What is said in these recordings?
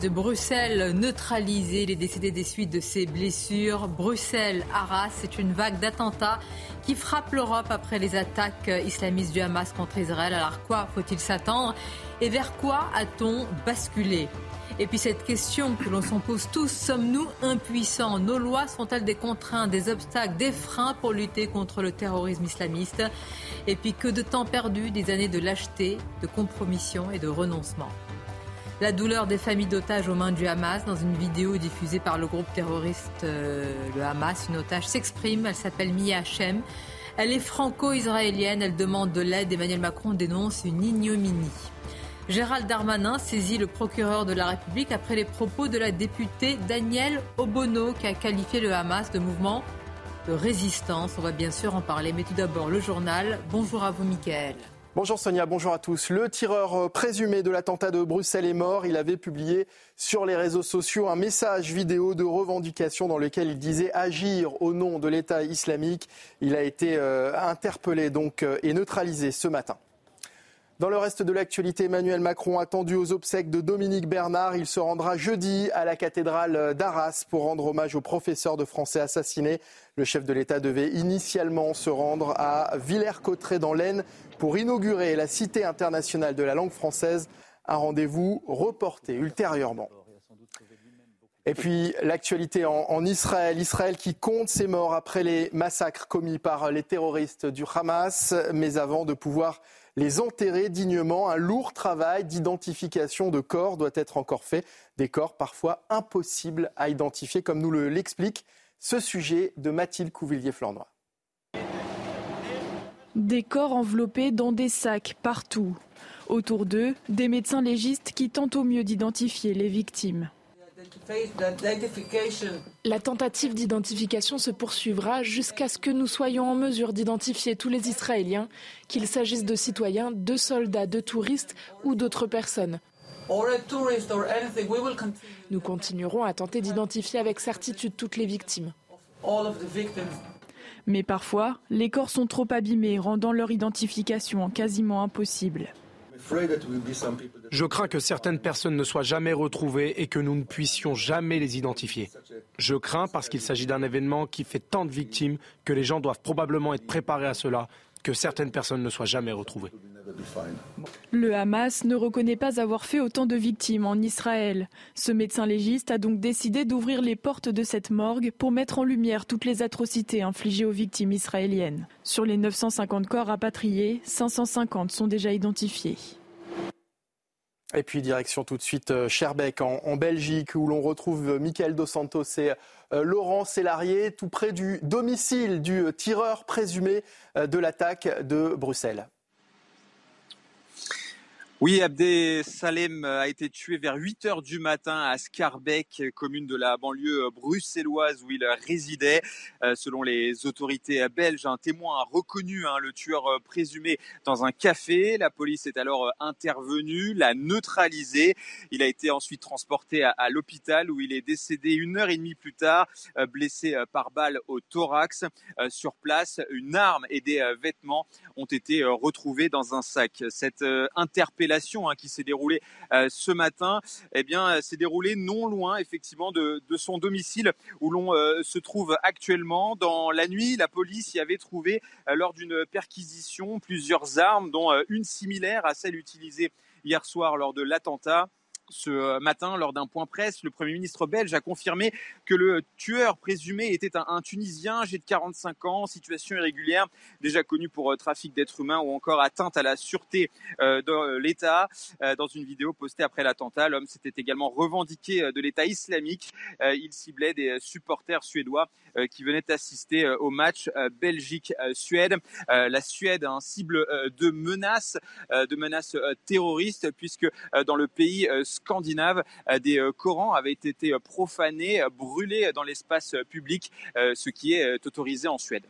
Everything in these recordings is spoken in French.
De Bruxelles neutralisé, les décédés des suites de ses blessures. Bruxelles, Arras, c'est une vague d'attentats qui frappe l'Europe après les attaques islamistes du Hamas contre Israël. Alors quoi faut-il s'attendre et vers quoi a-t-on basculé? Et puis cette question que l'on s'en pose tous, sommes-nous impuissants? Nos lois sont-elles des contraintes, des obstacles, des freins pour lutter contre le terrorisme islamiste? Et puis que de temps perdu, des années de lâcheté, de compromission et de renoncement. La douleur des familles d'otages aux mains du Hamas dans une vidéo diffusée par le groupe terroriste euh, le Hamas, une otage s'exprime, elle s'appelle Mia Hashem. Elle est franco-israélienne, elle demande de l'aide. Emmanuel Macron dénonce une ignominie. Gérald Darmanin saisit le procureur de la République après les propos de la députée Danielle Obono qui a qualifié le Hamas de mouvement de résistance. On va bien sûr en parler, mais tout d'abord le journal. Bonjour à vous, Mickaël. Bonjour Sonia, bonjour à tous. Le tireur euh, présumé de l'attentat de Bruxelles est mort. Il avait publié sur les réseaux sociaux un message vidéo de revendication dans lequel il disait agir au nom de l'État islamique. Il a été euh, interpellé donc euh, et neutralisé ce matin. Dans le reste de l'actualité, Emmanuel Macron attendu aux obsèques de Dominique Bernard. Il se rendra jeudi à la cathédrale d'Arras pour rendre hommage au professeur de français assassiné. Le chef de l'État devait initialement se rendre à Villers-Cotterêts dans l'Aisne pour inaugurer la Cité internationale de la langue française. Un rendez-vous reporté ultérieurement. Et puis l'actualité en, en, Israël. Israël qui compte ses morts après les massacres commis par les terroristes du Hamas, mais avant de pouvoir les enterrer dignement. Un lourd travail d'identification de corps doit être encore fait. Des corps parfois impossibles à identifier, comme nous l'explique ce sujet de Mathilde Couvillier-Flandre. Des corps enveloppés dans des sacs partout. Autour d'eux, des médecins légistes qui tentent au mieux d'identifier les victimes. La tentative d'identification se poursuivra jusqu'à ce que nous soyons en mesure d'identifier tous les Israéliens, qu'il s'agisse de citoyens, de soldats, de touristes ou d'autres personnes. Nous continuerons à tenter d'identifier avec certitude toutes les victimes. Mais parfois, les corps sont trop abîmés, rendant leur identification quasiment impossible. Je crains que certaines personnes ne soient jamais retrouvées et que nous ne puissions jamais les identifier. Je crains parce qu'il s'agit d'un événement qui fait tant de victimes que les gens doivent probablement être préparés à cela, que certaines personnes ne soient jamais retrouvées. Le Hamas ne reconnaît pas avoir fait autant de victimes en Israël. Ce médecin légiste a donc décidé d'ouvrir les portes de cette morgue pour mettre en lumière toutes les atrocités infligées aux victimes israéliennes. Sur les 950 corps rapatriés, 550 sont déjà identifiés. Et puis direction tout de suite euh, Scherbeck en, Belgique où l'on retrouve euh, Michael Dos Santos et euh, Laurent Sélarié tout près du domicile du tireur présumé de l'attaque de Bruxelles. Oui, Abdé Salem a été tué vers 8 heures du matin à Scarbeck, commune de la banlieue bruxelloise où il résidait. Euh, selon les autorités belges, un témoin a reconnu hein, le tueur euh, présumé dans un café. La police est alors euh, intervenue, l'a neutralisé. Il a été ensuite transporté à, à l'hôpital où il est décédé une heure et demie plus tard, blessé par balle au thorax. Sur place, une arme et des vêtements ont été retrouvés dans un sac. Cette interpellation Hein, qui s'est déroulée euh, ce matin, eh bien, s'est déroulée non loin effectivement de, son domicile où l'on euh, se trouve actuellement. Dans la nuit, la police y avait trouvé euh, lors d'une perquisition plusieurs armes, dont une similaire à celle utilisée hier soir lors de l'attentat ce matin, lors d'un point presse, le Premier ministre belge a confirmé que le tueur présumé était un, Tunisien, âgé de 45 ans, situation irrégulière, déjà connu pour trafic d'êtres humains ou encore atteinte à la sûreté de l'État. Dans une vidéo postée après l'attentat, l'homme s'était également revendiqué de l'État islamique. Il ciblait des supporters suédois qui venaient assister au match Belgique-Suède. La Suède, un cible de menaces, de menaces terroristes, puisque dans le pays scandinave, des Corans avaient été profanés, brûlés dans l'espace public, ce qui est autorisé en Suède.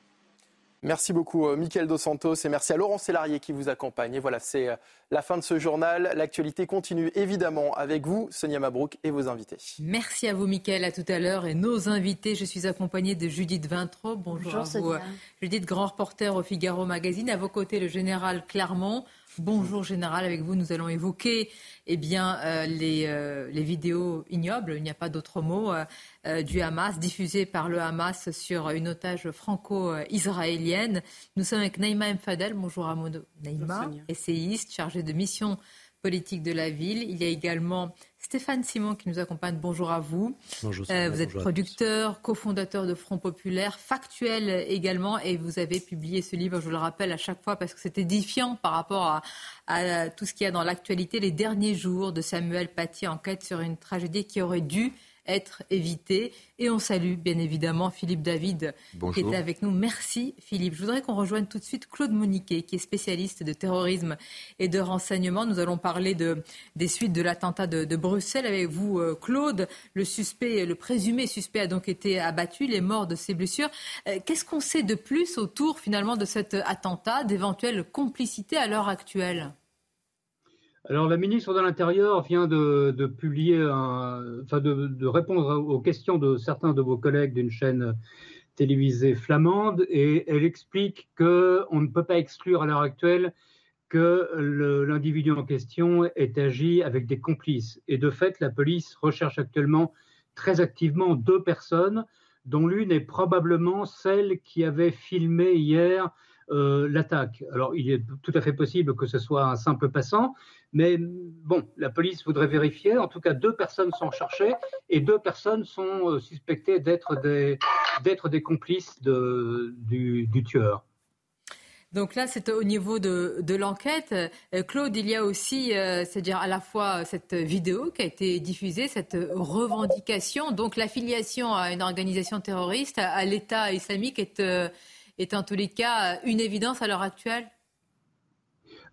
Merci beaucoup, euh, Mickaël Dos Santos, et merci à Laurent Sélarié qui vous accompagne. Et voilà, c'est euh, la fin de ce journal. L'actualité continue évidemment avec vous, Sonia Mabrouk, et vos invités. Merci à vous, Mickaël, à tout à l'heure. Et nos invités, je suis accompagnée de Judith Vintraud. Bonjour, à vous. Judith, grand reporter au Figaro Magazine. À vos côtés, le général Clermont. Bonjour Général, avec vous nous allons évoquer eh bien, euh, les, euh, les, vidéos ignobles, il n'y a pas d'autre mot, euh, du Hamas, diffusées par le Hamas sur une otage franco-israélienne. Nous sommes avec Naïma Mfadel. Bonjour à Naïma, essayiste, chargée de mission politique de la ville. Il y a également Stéphane Simon qui nous accompagne. Bonjour à vous. Bonjour. Euh, vous êtes producteur, cofondateur de Front Populaire, factuel également, et vous avez publié ce livre, je vous le rappelle à chaque fois, parce que c'est édifiant par rapport à, à tout ce qu'il y a dans l'actualité, les derniers jours de Samuel Paty, enquête sur une tragédie qui aurait dû être évité. Et on salue bien évidemment Philippe David qui était avec nous. Merci Philippe. Je voudrais qu'on rejoigne tout de suite Claude Moniquet qui est spécialiste de terrorisme et de renseignement. Nous allons parler de, des suites de l'attentat de, Bruxelles avec vous euh, Claude. Le suspect, le présumé suspect a donc été abattu, il est mort de ses blessures. Euh, qu'est-ce qu'on sait de plus autour finalement de cet attentat, d'éventuelles complicités à l'heure actuelle? Alors, la ministre de l'Intérieur vient de, répondre aux questions de certains de vos collègues d'une chaîne télévisée flamande, et elle explique qu'on ne peut pas exclure à l'heure actuelle que l'individu en question ait agi avec des complices. Et de fait, la police recherche actuellement très activement deux personnes, dont l'une est probablement celle qui avait filmé hier euh, l'attaque. Alors, il est tout à fait possible que ce soit un simple passant, mais bon, la police voudrait vérifier. En tout cas, deux personnes sont cherchées et deux personnes sont euh, suspectées d'être des, des complices de, du, tueur. Donc là, c'est au niveau de, de l'enquête. Euh, Claude, il y a aussi, c'est-à-dire à la fois cette vidéo qui a été diffusée, cette revendication, donc l'affiliation à une organisation terroriste, à, l'État islamique est est en tous les cas une évidence à l'heure actuelle?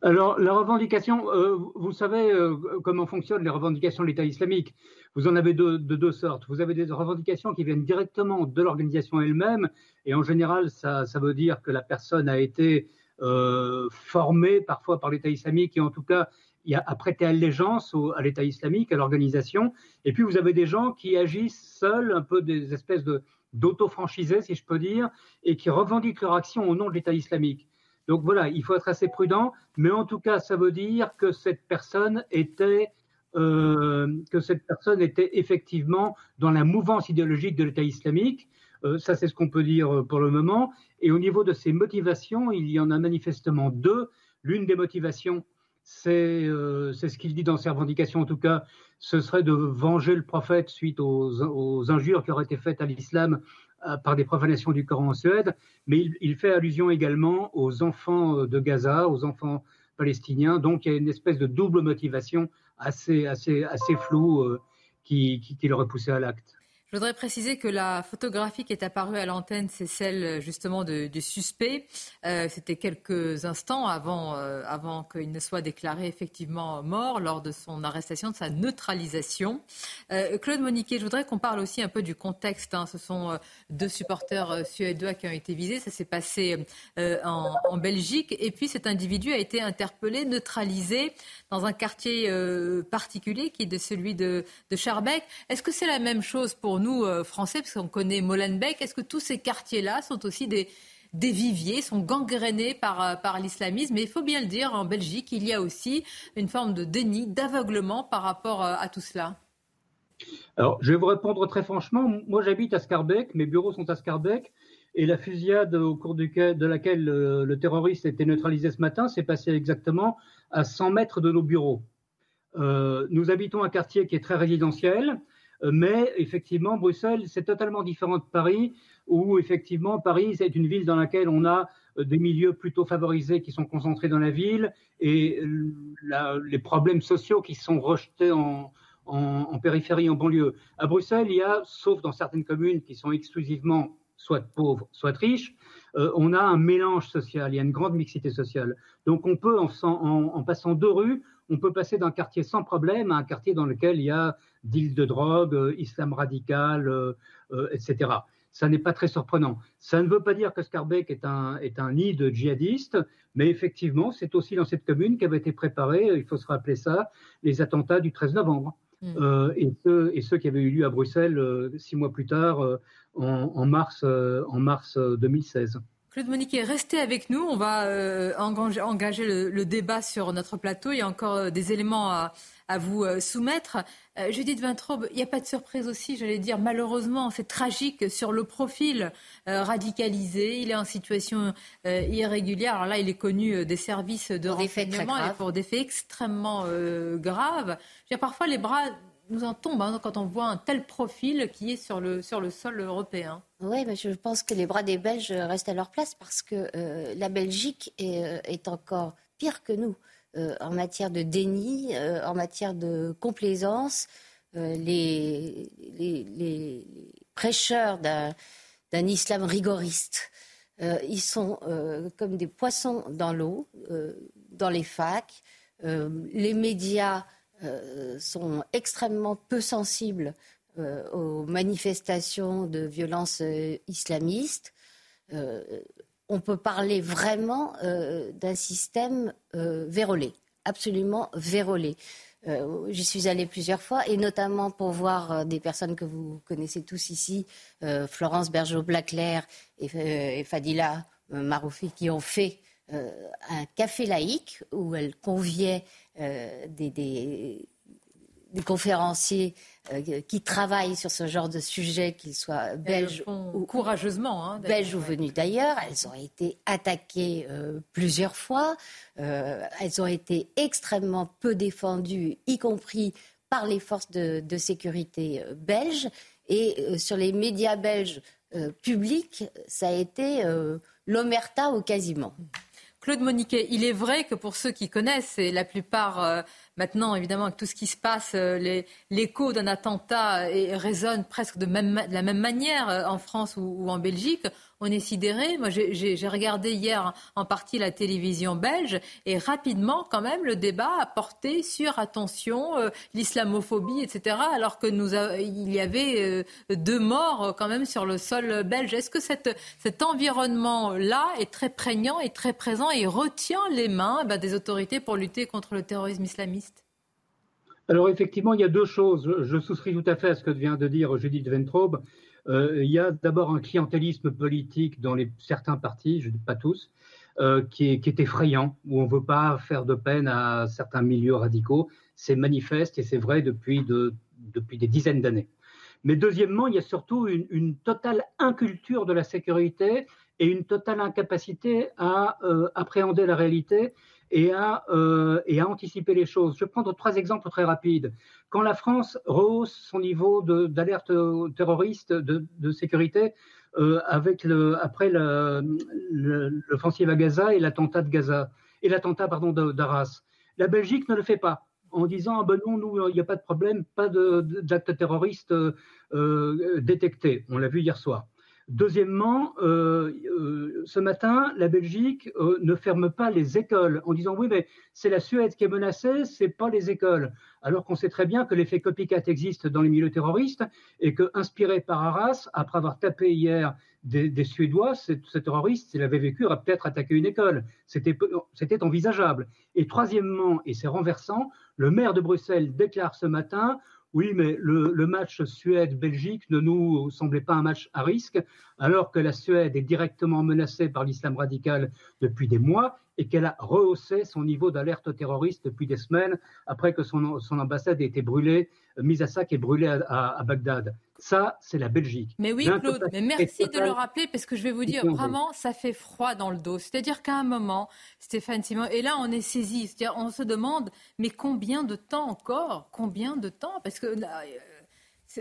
Alors, la revendication, euh, vous savez euh, comment fonctionnent les revendications de l'État islamique. Vous en avez de, deux sortes. Vous avez des revendications qui viennent directement de l'organisation elle-même, et en général, ça, veut dire que la personne a été euh, formée parfois par l'État islamique, et en tout cas, a, prêté allégeance à l'État islamique, à l'organisation. Et puis, vous avez des gens qui agissent seuls, un peu des espèces de d'auto-franchisés, si je peux dire, et qui revendiquent leur action au nom de l'État islamique. Donc voilà, il faut être assez prudent, mais en tout cas, ça veut dire que cette personne était, euh, que cette personne était effectivement dans la mouvance idéologique de l'État islamique. Euh, ça, c'est ce qu'on peut dire euh, pour le moment. Et au niveau de ses motivations, il y en a manifestement deux. L'une des motivations, c'est ce qu'il dit dans ses revendications, en tout cas, ce serait de venger le prophète suite aux, injures qui auraient été faites à l'islam euh, par des profanations du Coran en Suède, mais il, fait allusion également aux enfants euh, de Gaza, aux enfants palestiniens. Donc il y a une espèce de double motivation assez, floue euh, qui, qui, qui l'aurait poussé à l'acte. Je voudrais préciser que la photographie qui est apparue à l'antenne, c'est celle justement du suspect. Euh, C'était quelques instants avant, euh, avant qu'il ne soit déclaré effectivement mort lors de son arrestation, de sa neutralisation. Euh, Claude Moniquet, je voudrais qu'on parle aussi un peu du contexte. Hein. Ce sont euh, deux supporters euh, suédois qui ont été visés. Ça s'est passé en, en, Belgique. Et puis cet individu a été interpellé, neutralisé dans un quartier particulier qui est de celui de, de. Est-ce que c'est la même chose pour nous, euh, Français, parce qu'on connaît Molenbeek, est-ce que tous ces quartiers-là sont aussi des, des viviers, sont gangrénés par, euh, par l'islamisme? Mais il faut bien le dire, en Belgique, il y a aussi une forme de déni, d'aveuglement par rapport euh, à tout cela. Alors, je vais vous répondre très franchement. Moi, j'habite à Scarbeck, mes bureaux sont à Scarbeck, et la fusillade au cours de laquelle le, terroriste a été neutralisé ce matin s'est passée exactement à 100 mètres de nos bureaux. nous habitons un quartier qui est très résidentiel, mais effectivement, Bruxelles, c'est totalement différent de Paris, où effectivement, Paris, c'est une ville dans laquelle on a des milieux plutôt favorisés qui sont concentrés dans la ville et les problèmes sociaux qui sont rejetés en, en, périphérie, en banlieue. À Bruxelles, il y a, sauf dans certaines communes qui sont exclusivement soit pauvres, soit riches, euh, on a un mélange social, il y a une grande mixité sociale. Donc on peut, en, passant deux rues, on peut passer d'un quartier sans problème à un quartier dans lequel il y a deal de drogue, euh, islam radical, euh, etc. Ça n'est pas très surprenant. Ça ne veut pas dire que Scarbeck est un, est un nid de djihadistes, mais effectivement, c'est aussi dans cette commune qu'avaient été préparés, il faut se rappeler ça, les attentats du 13 novembre. Mm. Euh, et, ceux, et, ceux, qui avaient eu lieu à Bruxelles euh, six mois plus tard, euh, en, mars, en mars 2016. Claude Moniquet, restez avec nous. On va engager, le, débat sur notre plateau. Il y a encore des éléments à, à vous soumettre. Judith Vintraube, il n'y a pas de surprise aussi, j'allais dire, malheureusement, c'est tragique sur le profil radicalisé. Il est en situation irrégulière. Alors là, il est connu des services de pour renseignement et pour des faits extrêmement graves parfois les bras nous en tombent hein, quand on voit un tel profil qui est sur le, sur le sol européen. Oui, mais je pense que les bras des Belges restent à leur place parce que euh, la Belgique est, euh, est, encore pire que nous euh, en matière de déni, en matière de complaisance. Les, les, les, prêcheurs d'un islam rigoriste, ils sont comme des poissons dans l'eau, dans les facs. les médias euh, sont extrêmement peu sensibles euh, aux manifestations de violence euh, islamiste. on peut parler vraiment d'un système vérolé, absolument vérolé. J'y suis allée plusieurs fois, et notamment pour voir des personnes que vous connaissez tous ici, Florence Bergeau-Blaclair et, Fadila Maroufi, qui ont fait un café laïque où elles conviaient euh, des, conférenciers euh, qui travaillent sur ce genre de sujet, qu'ils soient belges ou courageusement, hein, belges ou venus d'ailleurs. Elles ont été attaquées euh, plusieurs fois. elles ont été extrêmement peu défendues, y compris par les forces de, sécurité belges. Et sur les médias belges publics, ça a été l'omerta ou quasiment. Claude Moniquet, il est vrai que pour ceux qui connaissent, et la plupart euh, maintenant, évidemment, avec tout ce qui se passe, euh, l'écho d'un attentat résonne presque de, la même manière euh, en France ou en Belgique on est sidéré. Moi, j'ai regardé hier en partie la télévision belge et rapidement, quand même, le débat a porté sur, attention, euh, l'islamophobie, etc., alors que nous il y avait deux morts quand même sur le sol belge. Est-ce que cet environnement-là est très prégnant et très présent et retient les mains eh ben, des autorités pour lutter contre le terrorisme islamiste? Alors effectivement, il y a deux choses. Je souscris tout à fait à ce que vient de dire Judith Ventrobe. Euh, il y a d'abord un clientélisme politique dans certains partis, je ne dis pas tous, euh, qui, est, effrayant, où on ne veut pas faire de peine à certains milieux radicaux. C'est manifeste et c'est vrai depuis, de, depuis des dizaines d'années. Mais deuxièmement, il y a surtout une, une, totale inculture de la sécurité et une totale incapacité à euh, appréhender la réalité et à, euh, et à anticiper les choses. Je vais prendre trois exemples très rapides. Quand la France rehausse son niveau d'alerte terroriste, de, sécurité, euh, après l'offensive à Gaza et l'attentat de Gaza, et l'attentat d'Arras, la Belgique ne le fait pas en disant ah ben non, nous, il n'y a pas de problème, pas d'actes terroristes euh, détectés. On l'a vu hier soir. Deuxièmement, euh, euh, ce matin, la Belgique euh, ne ferme pas les écoles en disant oui, mais c'est la Suède qui est menacée, c'est pas les écoles. Alors qu'on sait très bien que l'effet copycat existe dans les milieux terroristes et que, inspiré par Arras, après avoir tapé hier des, Suédois, ce, terroriste, s'il avait vécu, aurait peut-être attaqué une école. C'était envisageable. Et troisièmement, et c'est renversant, le maire de Bruxelles déclare ce matin oui, mais le, match Suède-Belgique ne nous semblait pas un match à risque, alors que la Suède est directement menacée par l'islam radical depuis des mois et qu'elle a rehaussé son niveau d'alerte terroriste depuis des semaines après que son, ambassade ait été brûlée, euh, mise à sac et brûlée à, Bagdad. Ça, c'est la Belgique. Mais oui, Claude, mais merci de le rappeler parce que je vais vous dire, vraiment, ça fait froid dans le dos. C'est-à-dire qu'à un moment, Stéphane Simon, et là, on est saisi. C'est-à-dire, on se demande, mais combien de temps encore? Combien de temps? Parce que là, euh,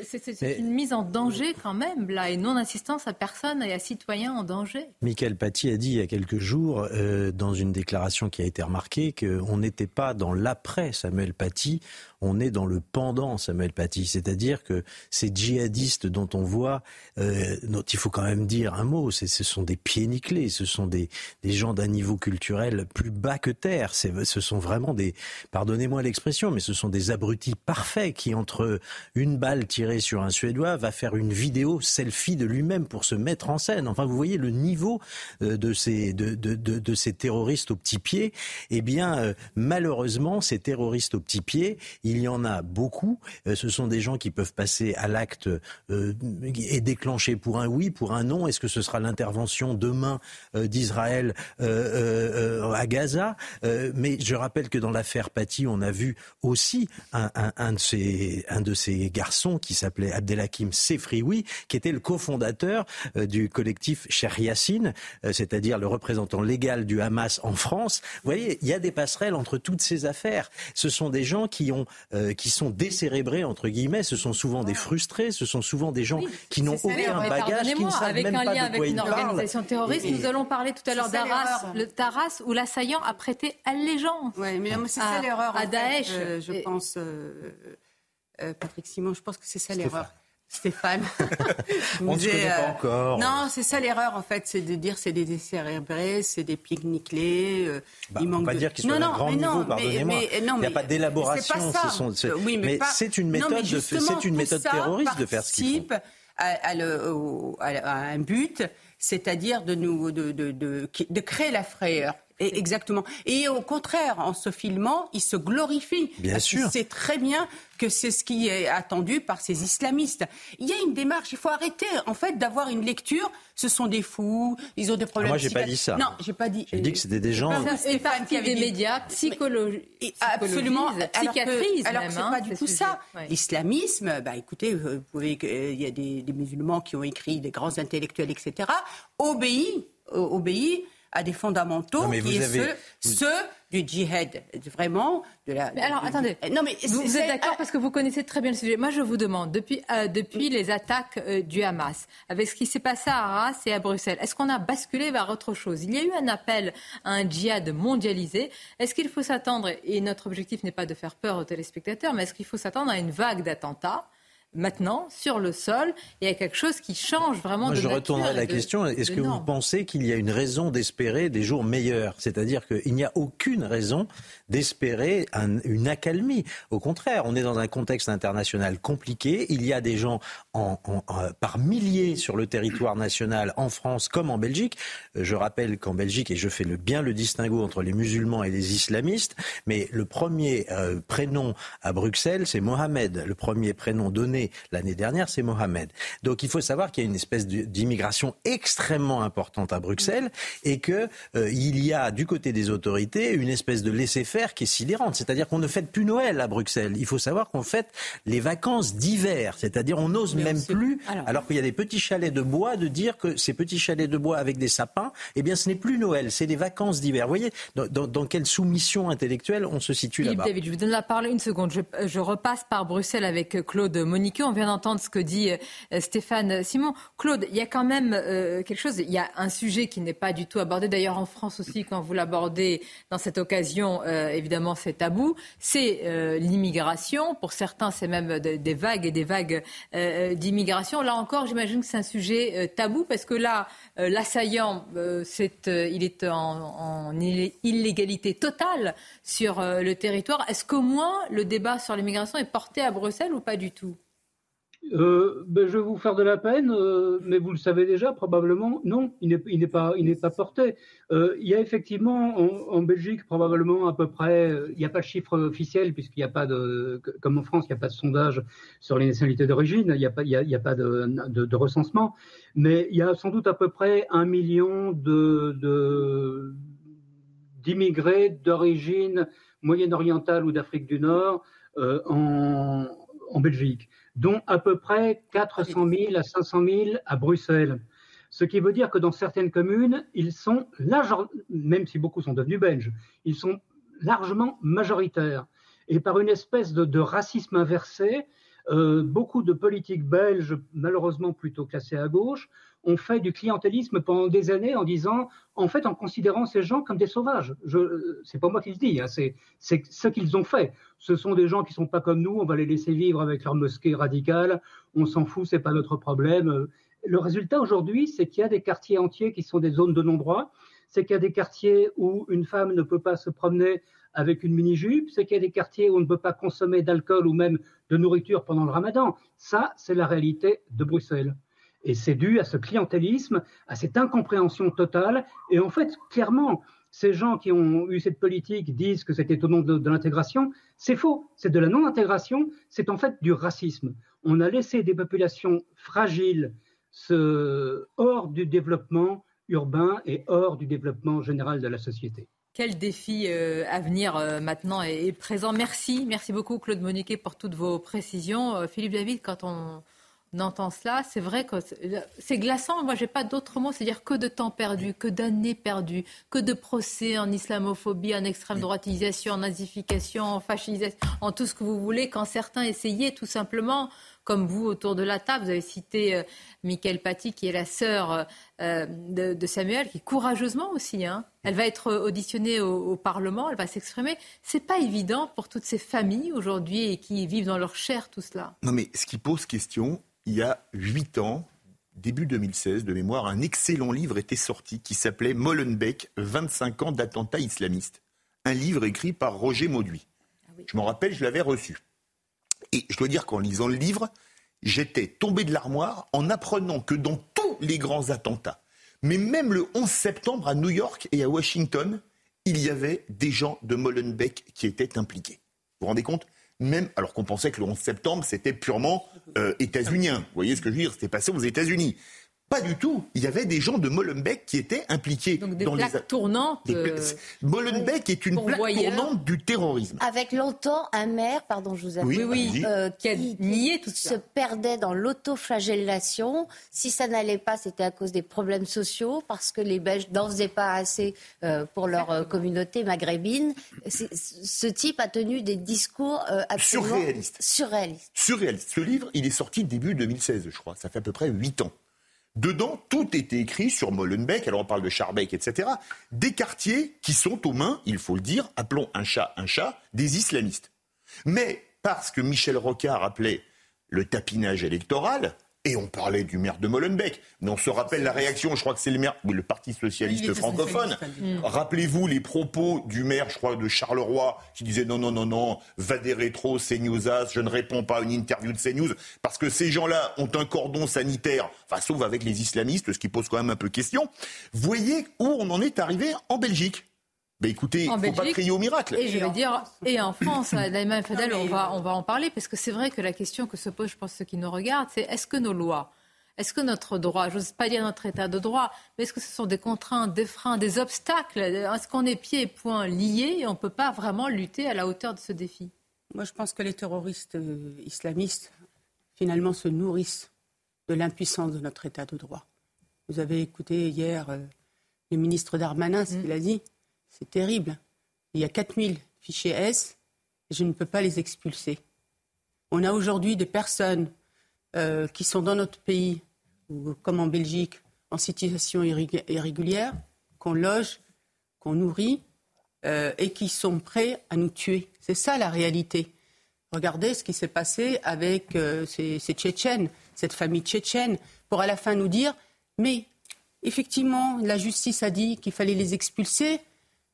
c'est une mise en danger quand même, là, et non-assistance à personne et à citoyen en danger. Michael Paty a dit il y a quelques jours, euh, dans une déclaration qui a été remarquée, qu'on n'était pas dans l'après Samuel Paty, on est dans le pendant Samuel Paty. C'est-à-dire que ces djihadistes dont on voit, euh, dont il faut quand même dire un mot, ce sont des pieds nickelés, ce sont des, des gens d'un niveau culturel plus bas que terre. Ce sont vraiment des, pardonnez-moi l'expression, mais ce sont des abrutis parfaits qui, entre une balle tirée sur un Suédois, va faire une vidéo selfie de lui-même pour se mettre en scène. Enfin, vous voyez le niveau euh, de ces, de, de, de, ces terroristes aux petits pieds. Eh bien, euh, malheureusement, ces terroristes aux petits pieds, il y en a beaucoup. Euh, ce sont des gens qui peuvent passer à l'acte et déclencher pour un oui, pour un non. Est-ce que ce sera l'intervention demain d'Israël à Gaza? Mais je rappelle que dans l'affaire Paty, on a vu aussi un, de, ces, un de ces garçons qui s'appelait Abdelhakim Sefrioui, qui était le cofondateur du collectif Cher Yassine, c'est-à-dire le représentant légal du Hamas en France. Vous voyez, il y a des passerelles entre toutes ces affaires. Ce sont des gens qui ont euh, qui sont décérébrés, entre guillemets. Ce sont souvent des frustrés, ce sont souvent des gens qui n'ont aucun bagage, qui ne savent avec même un pas lien de quoi avec une organisation terroriste, nous allons parler tout à l'heure d'Arras, le Taras, où l'assaillant a prêté allégeance. Oui, mais c'est ça l'erreur. À Daesh. Euh, je pense, euh, Patrick Simon, je pense que c'est ça l'erreur. Stéphane. On ne connaît pas encore. Non, c'est ça l'erreur en fait, c'est de dire c'est des décérébrés, c'est des pique clés. Euh, bah, il manque pas dire qu'ils sont à un grand niveau, pardonnez-moi. Il n'y a pas d'élaboration. Oui, mais c'est une méthode, c'est une méthode terroriste de faire ce qu'ils font. À, à, un but, c'est-à-dire de, nous, de, de, de, de créer la frayeur. Exactement. Et au contraire, en se filmant, il se glorifie. Bien sûr. C'est très bien que c'est ce qui est attendu par ces islamistes. Il y a une démarche. Il faut arrêter, en fait, d'avoir une lecture. Ce sont des fous. Ils ont des problèmes. moi, j'ai pas dit ça. Non, j'ai pas dit. J'ai dit que c'était des gens. C'est partie des médias, psychologie, absolument, psychiatrie. Alors que, c'est pas du tout ça. L'islamisme, bah écoutez, vous pouvez, il y a des, des, musulmans qui ont écrit, des grands intellectuels, etc. Obéit, obéit à des fondamentaux qui est ceux, du djihad, vraiment de la. Mais alors attendez, non mais vous, êtes d'accord parce que vous connaissez très bien le sujet. Moi je vous demande depuis euh, depuis les attaques euh, du Hamas, avec ce qui s'est passé à Arras et à Bruxelles, est-ce qu'on a basculé vers autre chose? Il y a eu un appel à un djihad mondialisé. Est-ce qu'il faut s'attendre et notre objectif n'est pas de faire peur aux téléspectateurs, mais est-ce qu'il faut s'attendre à une vague d'attentats? Maintenant sur le sol et à quelque chose qui change vraiment Moi, de je retournerai la question est-ce que vous pensez qu'il y a une raison d'espérer des jours meilleurs? C'est-à-dire qu'il n'y a aucune raison d'espérer une accalmie. Au contraire, on est dans un contexte international compliqué. Il y a des gens en, par milliers sur le territoire national, en France comme en Belgique. Euh, je rappelle qu'en Belgique, et je fais bien le distinguo entre les musulmans et les islamistes, mais le premier euh, prénom à Bruxelles, c'est Mohamed. Le premier prénom donné l'année dernière, c'est Mohamed. Donc il faut savoir qu'il y a une espèce d'immigration extrêmement importante à Bruxelles et qu'il euh, il y a du côté des autorités une espèce de laisser-faire qui est sidérante. C'est-à-dire qu'on ne fête plus Noël à Bruxelles. Il faut savoir qu'on fête les vacances d'hiver. C'est-à-dire on n'ose même plus, alors, qu'il y a des petits chalets de bois, de dire que ces petits chalets de bois avec des sapins, eh bien ce n'est plus Noël, c'est des vacances d'hiver. Vous voyez dans, quelle soumission intellectuelle on se situe là-bas? David, je vous donne la parole une seconde. Je, repasse par Bruxelles avec Claude Monique. On vient d'entendre ce que dit euh, Stéphane Simon. Claude, il y a quand même euh, quelque chose, il y a un sujet qui n'est pas du tout abordé, d'ailleurs en France aussi, quand vous l'abordez dans cette occasion, euh, évidemment c'est tabou, c'est l'immigration. Pour certains, c'est même des vagues et des vagues d'immigration. Là encore, j'imagine que c'est un sujet euh, tabou parce que là, euh, l'assaillant, euh, il est en, illégalité totale sur le territoire. Est-ce qu'au moins le débat sur l'immigration est porté à Bruxelles ou pas du tout? Euh, ben, je vais vous faire de la peine, euh, mais vous le savez déjà probablement. Non, il n'est pas, il n'est pas porté. Euh, il y a effectivement en, Belgique probablement à peu près, il n'y a pas de chiffre officiel puisqu'il n'y a pas de, comme en France, il n'y a pas de sondage sur les nationalités d'origine, il n'y a pas, de, recensement, mais il y a sans doute à peu près un million de, d'immigrés d'origine moyen-orientale ou d'Afrique du Nord en Belgique, dont à peu près 400 000 à 500 000 à Bruxelles. Ce qui veut dire que dans certaines communes, ils sont, même si beaucoup sont devenus belges, ils sont largement majoritaires. Et par une espèce de, racisme inversé, euh, beaucoup de politiques belges, malheureusement plutôt classées à gauche, ont fait du clientélisme pendant des années en disant, en fait, en considérant ces gens comme des sauvages. Ce n'est pas moi qui le dis, hein, c'est ce qu'ils ont fait. Ce sont des gens qui sont pas comme nous, on va les laisser vivre avec leur mosquée radicale, on s'en fout, c'est pas notre problème le résultat aujourd'hui, c'est qu'il y a des quartiers entiers qui sont des zones de non-droit, c'est qu'il y a des quartiers où une femme ne peut pas se promener avec une mini-jupe, c'est qu'il y a des quartiers où on ne peut pas consommer d'alcool ou même de nourriture pendant le ramadan. Ça, c'est la réalité de Bruxelles. Et c'est dû à ce clientélisme, à cette incompréhension totale. Et en fait, clairement, ces gens qui ont eu cette politique disent que c'était au nom de l'intégration. C'est faux. C'est de la non-intégration. C'est en fait du racisme. On a laissé des populations fragiles, hors du développement urbain et hors du développement général de la société. Quel défi euh, à venir euh, maintenant est, présent Merci, merci beaucoup Claude Moniquet pour toutes vos précisions. Euh, Philippe David, quand on, entend cela, c'est vrai que c'est glaçant. Moi, j'ai pas d'autres mots. C'est-à-dire que de temps perdu, que d'années perdues, que de procès en islamophobie, en extrême droitisation, en nazification, en fascisation, en tout ce que vous voulez, quand certains essayaient tout simplement comme vous autour de la table. Vous avez cité euh, Michael Paty, qui est la sœur euh, de, Samuel, qui courageusement aussi, hein, elle va être auditionnée au, Parlement, elle va s'exprimer. C'est pas évident pour toutes ces familles aujourd'hui et qui vivent dans leur chair tout cela. Non, mais ce qui pose question, il y a huit ans, début 2016, de mémoire, un excellent livre était sorti qui s'appelait Molenbeek, 25 ans d'attentats islamistes. Un livre écrit par Roger Mauduit. Ah je m'en rappelle, je l'avais reçu. Et je dois dire qu'en lisant le livre, j'étais tombé de l'armoire en apprenant que dans tous les grands attentats, mais même le 11 septembre à New York et à Washington, il y avait des gens de Molenbeek qui étaient impliqués. Vous vous rendez compte? Même alors qu'on pensait que le 11 septembre, c'était purement euh, états-unien. Vous voyez ce que je veux dire? C'était passé aux États-Unis. Pas du tout. Il y avait des gens de Molenbeek qui étaient impliqués Donc des dans plaques les tournantes. Euh, Molenbeek est une plaque tournante du terrorisme. Avec longtemps un maire, pardon, je vous avoue, oui, oui, euh, qui a nié tout se perdait dans l'autoflagellation. Si ça n'allait pas, c'était à cause des problèmes sociaux, parce que les Belges n'en faisaient pas assez euh, pour leur communauté maghrébine. Ce type a tenu des discours absolument surréalistes. surréalistes. Surréalistes. Ce livre, il est sorti début 2016, je crois. Ça fait à peu près 8 ans. Dedans, tout était écrit sur Molenbeek, alors on parle de Charbeck, etc. Des quartiers qui sont aux mains, il faut le dire, appelons un chat un chat, des islamistes. Mais parce que Michel Rocard appelait le tapinage électoral, et on parlait du maire de Molenbeek. Mais on se rappelle la réaction, je crois que c'est le maire, oui, le Parti socialiste francophone. Rappelez-vous les propos du maire, je crois, de Charleroi, qui disait non, non, non, non, va des rétros, CNewsAs, je ne réponds pas à une interview de CNews, parce que ces gens-là ont un cordon sanitaire, enfin, sauf avec les islamistes, ce qui pose quand même un peu question. Voyez où on en est arrivé en Belgique. Ben écoutez, il ne faut pas crier au miracle. Et je vais dire, et en France, Naïma Fadel, on va, on va en parler, parce que c'est vrai que la question que se pose, je pense, ceux qui nous regardent, c'est est-ce que nos lois, est-ce que notre droit, je n'ose pas dire notre état de droit, mais est-ce que ce sont des contraintes, des freins, des obstacles Est-ce qu'on est pieds et poings liés et on ne peut pas vraiment lutter à la hauteur de ce défi? Moi, je pense que les terroristes euh, islamistes, finalement, se nourrissent de l'impuissance de notre état de droit. Vous avez écouté hier euh, le ministre Darmanin, ce mm. qu'il a dit. C'est terrible. Il y a 4000 fichiers S et je ne peux pas les expulser. On a aujourd'hui des personnes euh, qui sont dans notre pays, ou, comme en Belgique, en situation irrégulière, qu'on loge, qu'on nourrit euh, et qui sont prêts à nous tuer. C'est ça la réalité. Regardez ce qui s'est passé avec euh, ces, ces, Tchétchènes, cette famille tchétchène, pour à la fin nous dire mais effectivement, la justice a dit qu'il fallait les expulser,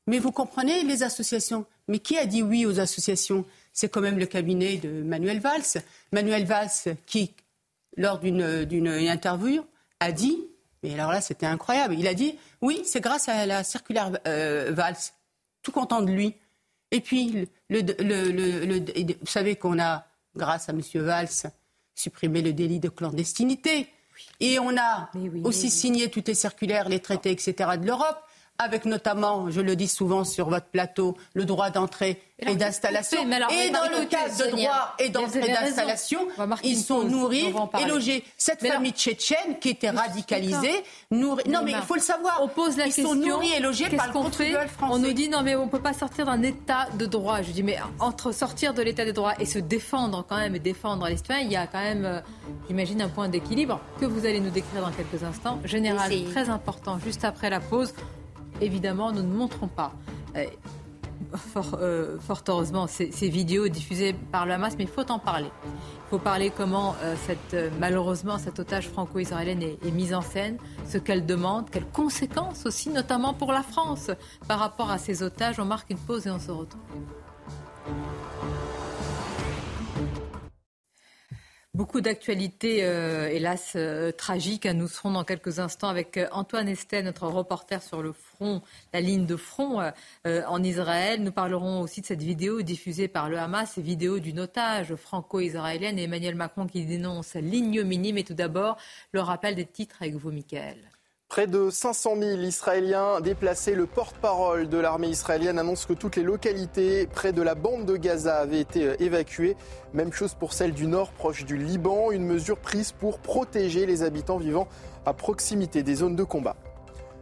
mais vous comprenez les associations. Mais qui a dit oui aux associations? C'est quand même le cabinet de Manuel Valls. Manuel Valls qui, lors d'une interview, a dit, mais alors là c'était incroyable, il a dit oui, c'est grâce à la circulaire euh, Valls. Tout content de lui. Et puis, le, vous savez qu'on a, grâce à M. Valls, supprimé le délit de clandestinité. Et on a aussi signé toutes les circulaires, les traités, etc. de l'Europe avec notamment, je le dis souvent sur votre plateau, le droit d'entrée et, d'installation. Et dans le cas de droit et d'entrée d'installation, ils sont nourris et logés. Cette famille tchétchène qui était radicalisée, nourrie. Non, mais il faut le savoir. On pose la ils question. sont nourris et logés par le contribuable français. On nous dit non, mais on ne peut pas sortir d'un état de droit. Je dis mais entre sortir de l'état de droit et se défendre quand même et défendre les citoyens, il y a quand même, euh, j'imagine, un point d'équilibre que vous allez nous décrire dans quelques instants. Général, très important, juste après la pause. Évidemment, nous ne montrons pas. Euh, euh, fort, heureusement, ces, vidéos diffusées par le Hamas, mais il faut en parler. Il faut parler comment euh, malheureusement cette otage franco-israélienne est, est, mise en scène, ce qu'elle demande, quelles conséquences aussi, notamment pour la France, par rapport à ces otages. On marque une pause et on se retrouve. Beaucoup d'actualités, euh, hélas, euh, tragiques. Nous serons dans quelques instants avec euh, Antoine Estet, notre reporter sur le front, la ligne de front en Israël. Nous parlerons aussi de cette vidéo diffusée par le Hamas, cette vidéo d'une otage franco-israélienne et Emmanuel Macron qui dénonce l'ignominie. Mais tout d'abord, le rappel des titres avec vous, Michael. Près de 500 000 Israéliens déplacés. Le porte-parole de l'armée israélienne annonce que toutes les localités près de la bande de Gaza avaient été euh, évacuées. Même chose pour celle du nord, proche du Liban. Une mesure prise pour protéger les habitants vivant à proximité des zones de combat.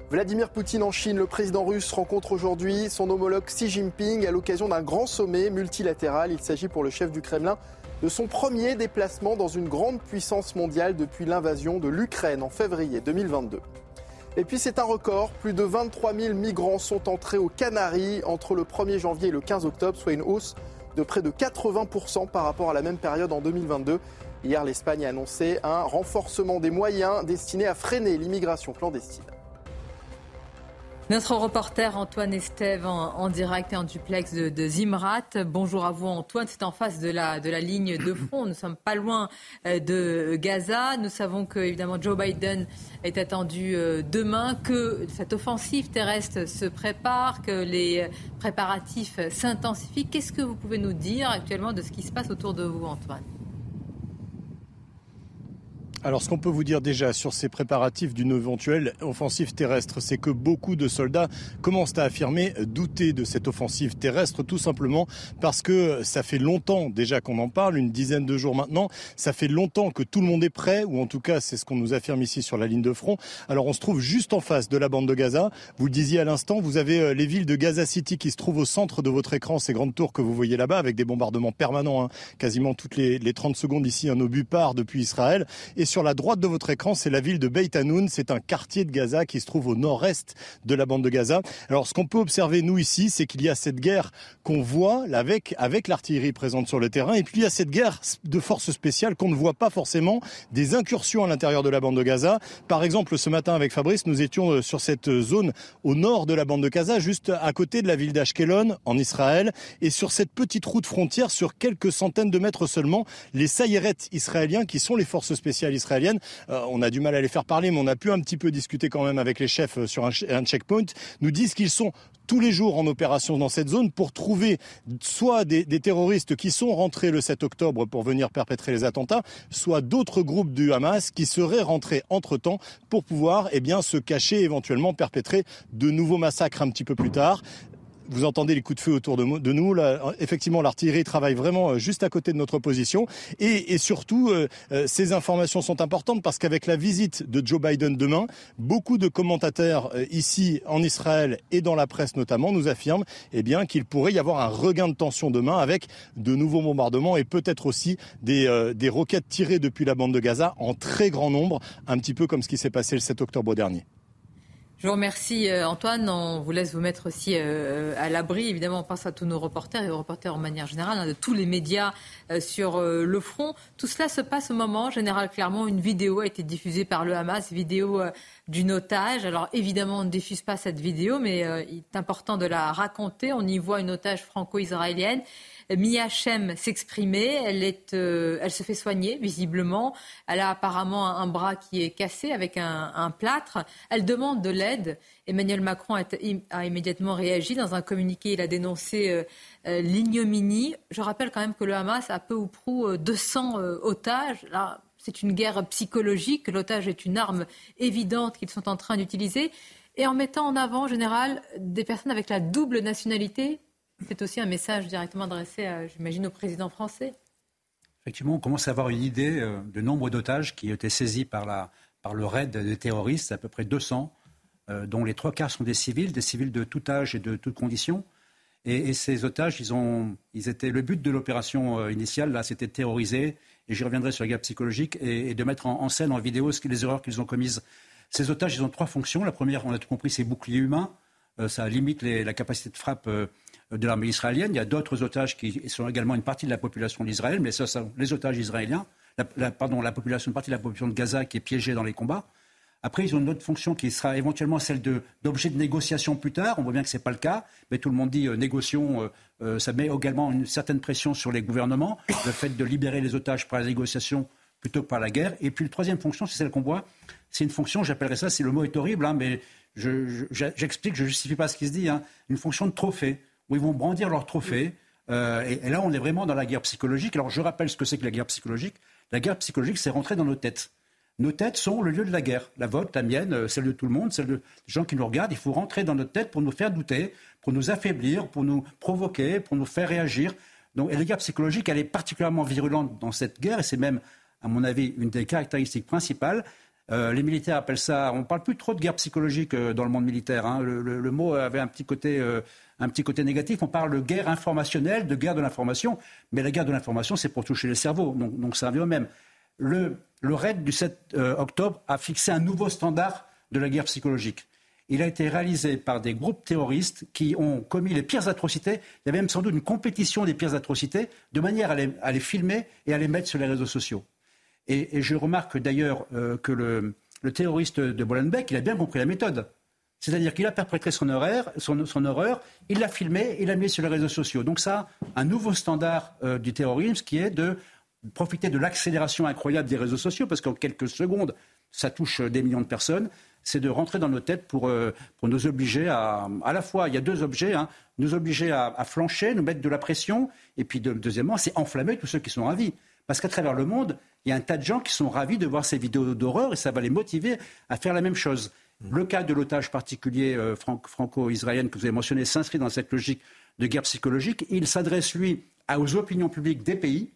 Vladimir Poutine en Chine, le président russe rencontre aujourd'hui son homologue Xi Jinping à l'occasion d'un grand sommet multilatéral. Il s'agit pour le chef du Kremlin de son premier déplacement dans une grande puissance mondiale depuis l'invasion de l'Ukraine en février 2022. Et puis c'est un record, plus de 23 000 migrants sont entrés aux Canaries entre le 1er janvier et le 15 octobre, soit une hausse de près de 80% par rapport à la même période en 2022. Hier, l'Espagne a annoncé un renforcement des moyens destinés à freiner l'immigration clandestine. Notre reporter Antoine Estève en, direct et en duplex de, Zimrat. Bonjour à vous Antoine, c'est en face de la, de la ligne de front. Nous sommes pas loin euh, de Gaza. Nous savons que évidemment Joe Biden est attendu euh, demain, que cette offensive terrestre se prépare, que les préparatifs s'intensifient. Qu'est-ce que vous pouvez nous dire actuellement de ce qui se passe autour de vous Antoine? Alors, ce qu'on peut vous dire déjà sur ces préparatifs d'une éventuelle offensive terrestre, c'est que beaucoup de soldats commencent à affirmer douter de cette offensive terrestre, tout simplement parce que ça fait longtemps déjà qu'on en parle, une dizaine de jours maintenant. Ça fait longtemps que tout le monde est prêt, ou en tout cas, c'est ce qu'on nous affirme ici sur la ligne de front. Alors, on se trouve juste en face de la bande de Gaza. Vous le disiez à l'instant, vous avez euh, les villes de Gaza City qui se trouvent au centre de votre écran, ces grandes tours que vous voyez là-bas, avec des bombardements permanents, hein, quasiment toutes les, les 30 secondes ici, un obus part depuis Israël. La droite de votre écran, c'est la ville de Beit Hanoun. C'est un quartier de Gaza qui se trouve au nord-est de la bande de Gaza. Alors, ce qu'on peut observer, nous, ici, c'est qu'il y a cette guerre qu'on voit avec, avec l'artillerie présente sur le terrain. Et puis, il y a cette guerre de force spéciale qu'on ne voit pas forcément, des incursions à l'intérieur de la bande de Gaza. Par exemple, ce matin, avec Fabrice, nous étions euh, sur cette zone au nord de la bande de Gaza, juste à côté de la ville d'Ashkelon, en Israël. Et sur cette petite route frontière, sur quelques centaines de mètres seulement, les Sayeret israéliens, qui sont les forces spéciales israéliennes, euh, on a du mal à les faire parler, mais on a pu un petit peu discuter quand même avec les chefs euh, sur un, checkpoint, nous disent qu'ils sont tous les jours en opération dans cette zone pour trouver soit des, terroristes qui sont rentrés le 7 octobre pour venir perpétrer les attentats, soit d'autres groupes du Hamas qui seraient rentrés entre-temps pour pouvoir eh se cacher, éventuellement perpétrer de nouveaux massacres un petit peu plus tard. Vous entendez les coups de feu autour de, nous. Effectivement, l'artillerie travaille vraiment euh, juste à côté de notre position. Et, surtout, euh, euh, ces informations sont importantes parce qu'avec la visite de Joe Biden demain, beaucoup de commentateurs ici en Israël et dans la presse notamment nous affirment eh qu'il pourrait y avoir un regain de tension demain avec de nouveaux bombardements et peut-être aussi des, des roquettes tirées depuis la bande de Gaza en très grand nombre, un petit peu comme ce qui s'est passé le 7 octobre dernier. Je vous remercie euh, Antoine. On vous laisse vous mettre aussi euh, à l'abri. Évidemment, on pense à tous nos reporters et aux reporters en manière générale, hein, de tous les médias euh, sur le front. Tout cela se passe au moment, Général Clairement, une vidéo a été diffusée par le Hamas, vidéo d'une otage. Alors évidemment, on ne diffuse pas cette vidéo, mais il est important de la raconter. On y voit une otage franco-israélienne Mia Shem s'exprimer. Euh, elle se fait soigner, visiblement. Elle a apparemment un, bras qui est cassé avec un, plâtre. Elle demande de l'aide. Emmanuel Macron a, immédiatement réagi. Dans un communiqué, il a dénoncé euh, euh, l'ignominie. Je rappelle quand même que le Hamas a peu ou prou 200 otages. Là, c'est une guerre psychologique. L'otage est une arme évidente qu'ils sont en train d'utiliser. et en mettant en avant en général des personnes avec la double nationalité. C'est aussi un message directement adressé, j'imagine, au président français. Effectivement, on commence à avoir une idée euh, de nombre d'otages qui ont été saisis par, le raid des terroristes, à peu près 200, euh, dont les trois quarts sont des civils, des civils de tout âge et de toutes conditions. Et, ces otages, ils étaient, le but de l'opération euh, initiale, là, c'était de terroriser, et j'y reviendrai sur la guerre psychologique, et, de mettre en, scène, en vidéo, les erreurs qu'ils ont commises. Ces otages, ils ont trois fonctions. La première, on a tout compris, c'est bouclier humain. ça limite la capacité de frappe de l'armée israélienne. Il y a d'autres otages qui sont également une partie de la population d'Israël, mais ce sont les otages israéliens, la, pardon, la population, une partie de la population de Gaza qui est piégée dans les combats. Après, ils ont une autre fonction qui sera éventuellement celle d'objet de, négociation plus tard. On voit bien que ce n'est pas le cas, mais tout le monde dit euh, négociation, euh, euh, ça met également une certaine pression sur les gouvernements, le fait de libérer les otages par la négociation plutôt que par la guerre. Et puis, la troisième fonction, c'est celle qu'on voit. C'est une fonction, j'appellerais ça, c'est le mot est horrible, mais j'explique, je ne justifie pas ce qui se dit, hein, une fonction de trophée où ils vont brandir leur trophée. Euh, et, là, on est vraiment dans la guerre psychologique. Alors, je rappelle ce que c'est que la guerre psychologique. La guerre psychologique, c'est rentrer dans nos têtes. Nos têtes sont le lieu de la guerre. La vôtre, la mienne, euh, celle de tout le monde, celle des gens qui nous regardent. Il faut rentrer dans notre tête pour nous faire douter, pour nous affaiblir, pour nous provoquer, pour nous faire réagir. Donc, et la guerre psychologique, elle est particulièrement virulente dans cette guerre, et c'est même, à mon avis, une des caractéristiques principales. Euh, les militaires appellent ça. On ne parle plus trop de guerre psychologique dans le monde militaire. Hein. Le, mot avait un petit côté un petit côté négatif. On parle de guerre informationnelle, de guerre de l'information, mais la guerre de l'information, c'est pour toucher les cerveaux, donc, donc ça revient au même. Le, raid du 7 euh, octobre a fixé un nouveau standard de la guerre psychologique. Il a été réalisé par des groupes terroristes qui ont commis les pires atrocités. Il y avait même sans doute une compétition des pires atrocités, de manière à les, filmer et à les mettre sur les réseaux sociaux. Et, je remarque d'ailleurs euh, que le, terroriste de Bolenbeek, il a bien compris la méthode. C'est-à-dire qu'il a perpétré son, horreur, il l'a filmé, il l'a mis sur les réseaux sociaux. Donc ça, un nouveau standard euh, du terrorisme qui est de profiter de l'accélération incroyable des réseaux sociaux, parce qu'en quelques secondes, ça touche des millions de personnes, c'est de rentrer dans nos têtes pour, euh, pour nous obliger à... À la fois, il y a deux objets, hein, nous obliger à, flancher, nous mettre de la pression, et puis deuxièmement, c'est enflammer tous ceux qui sont ravis. Parce qu'à travers le monde, il y a un tas de gens qui sont ravis de voir ces vidéos d'horreur, et ça va les motiver à faire la même chose. Le cas de l'otage particulier euh, franco-israélien que vous avez mentionné s'inscrit dans cette logique de guerre psychologique. Il s'adresse, lui, aux opinions publiques des pays.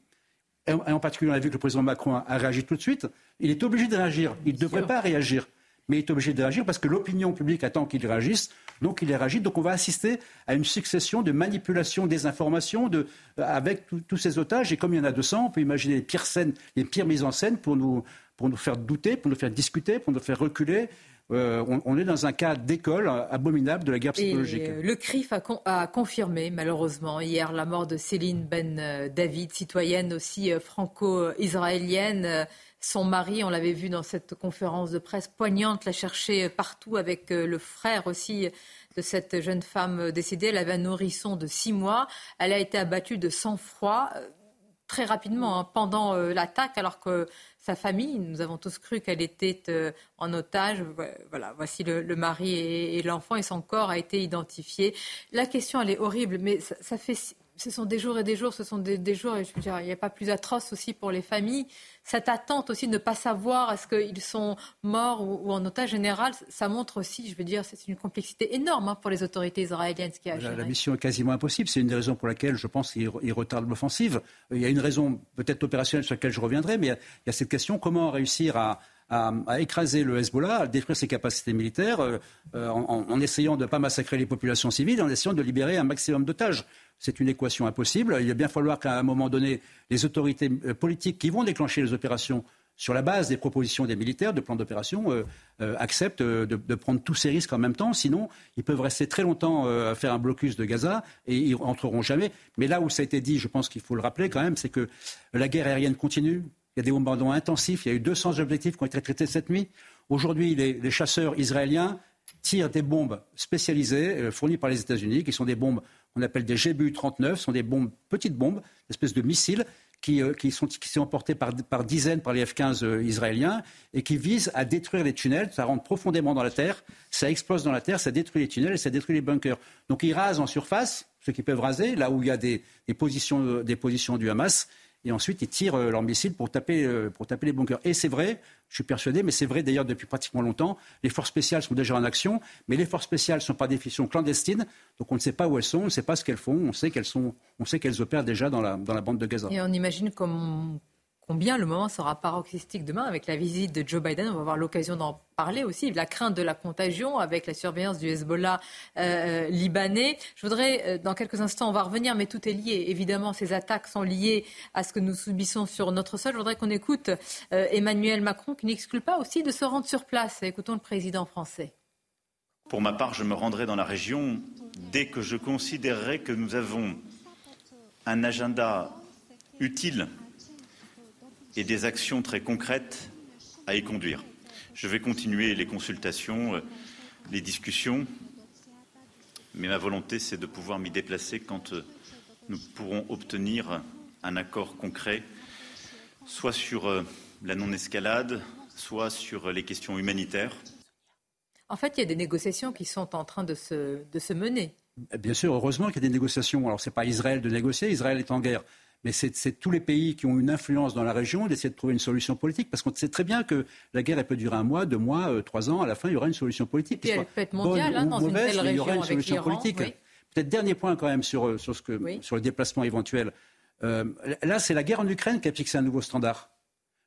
Et en particulier, on a vu que le président Macron a réagi tout de suite. Il est obligé de réagir. Il ne devrait pas réagir. Mais il est obligé de réagir parce que l'opinion publique attend qu'il réagisse. Donc il réagit. Donc on va assister à une succession de manipulations des informations de, euh, avec tous ces otages. Et comme il y en a 200, on peut imaginer les pires scènes, les pires mises en scène pour nous, pour nous faire douter, pour nous faire discuter, pour nous faire reculer euh, on, est dans un cas d'école abominable de la guerre psychologique. Euh, le CRIF a, confirmé malheureusement hier la mort de Céline Ben euh, David, citoyenne aussi franco-israélienne. Son mari, on l'avait vu dans cette conférence de presse poignante, l'a cherché partout avec le frère aussi de cette jeune femme décédée. Elle avait un nourrisson de six mois. Elle a été abattue de sang-froid très rapidement hein, pendant l'attaque, alors que sa famille. Nous avons tous cru qu'elle était euh, en otage. Voilà, voici le, mari et, l'enfant et son corps a été identifié. La question, elle est horrible, mais ça fait ce sont des jours et des jours, ce sont des, jours, et je veux dire, il n'y a pas plus atroce aussi pour les familles. Cette attente aussi de ne pas savoir est-ce qu'ils sont morts ou, en otage général, ça montre aussi, je veux dire, c'est une complexité énorme hein, pour les autorités israéliennes. Ce qui a la, la, mission est quasiment impossible. C'est une des raisons pour laquelle je pense qu'ils retardent l'offensive. Il y a une raison peut-être opérationnelle sur laquelle je reviendrai, mais il y a, cette question comment réussir à, écraser le Hezbollah, à détruire ses capacités militaires, euh, euh, en, en, essayant de ne pas massacrer les populations civiles, en essayant de libérer un maximum d'otages c'est une équation impossible. Il va bien falloir qu'à un moment donné, les autorités euh, politiques qui vont déclencher les opérations sur la base des propositions des militaires de plans d'opération, euh, euh, acceptent de, prendre tous ces risques en même temps. Sinon, ils peuvent rester très longtemps à faire un blocus de Gaza et ils rentreront jamais. Mais là où ça a été dit, je pense qu'il faut le rappeler quand même, c'est que la guerre aérienne continue. Il y a des bombardements intensifs. Il y a eu 200 objectifs qui ont été traités cette nuit. Aujourd'hui, les, chasseurs israéliens tirent des bombes spécialisées fournies par les États-Unis, qui sont des bombes on appelle des GBU-39, sont des petites bombes, espèces de missiles qui, euh, sont, emportés par, dizaines par les F-15 euh, israéliens et qui visent à détruire les tunnels. Ça rentre profondément dans la terre, ça explose dans la terre, ça détruit les tunnels et ça détruit les bunkers. Donc ils rasent en surface, ceux qui peuvent raser, là où il y a des, positions, des positions du Hamas. et ensuite ils tirent leurs missiles pour taper, pour taper les bunkers. Et c'est vrai, je suis persuadé, mais c'est vrai d'ailleurs depuis pratiquement longtemps, les forces spéciales sont déjà en action, mais les forces spéciales sont par définition clandestines, donc on ne sait pas où elles sont, on ne sait pas ce qu'elles font, on sait qu'elles, opèrent déjà dans la, dans la bande de Gaza. Et on imagine comme combien le moment sera paroxystique demain avec la visite de Joe Biden. On va avoir l'occasion d'en parler aussi, la crainte de la contagion avec la surveillance du Hezbollah euh, libanais. Je voudrais, euh, dans quelques instants, on va revenir, mais tout est lié. Évidemment, ces attaques sont liées à ce que nous subissons sur notre sol. Je voudrais qu'on écoute euh, Emmanuel Macron qui n'exclut pas aussi de se rendre sur place. Écoutons le président français. Pour ma part, je me rendrai dans la région dès que je considérerai que nous avons un agenda utile et des actions très concrètes à y conduire. Je vais continuer les consultations, euh, les discussions, mais ma volonté, c'est de pouvoir m'y déplacer quand euh, nous pourrons obtenir un accord concret, soit sur euh, la non-escalade, soit sur les questions humanitaires. En fait, il y a des négociations qui sont en train de se, de se mener. Bien sûr, heureusement qu'il y a des négociations. Alors, ce n'est pas Israël de négocier, Israël est en guerre mais c'est tous les pays qui ont une influence dans la région d'essayer de trouver une solution politique, parce qu'on sait très bien que la guerre, elle peut durer un mois, deux mois, euh, trois ans, à la fin, il y aura une solution politique. Et elle peut être mondiale, hein, dans une telle région, il y aura une solution politique. Peut-être dernier point quand même sur, euh, sur, ce que, sur le déplacement éventuel. Euh, là, c'est la guerre en Ukraine qui a fixé un nouveau standard.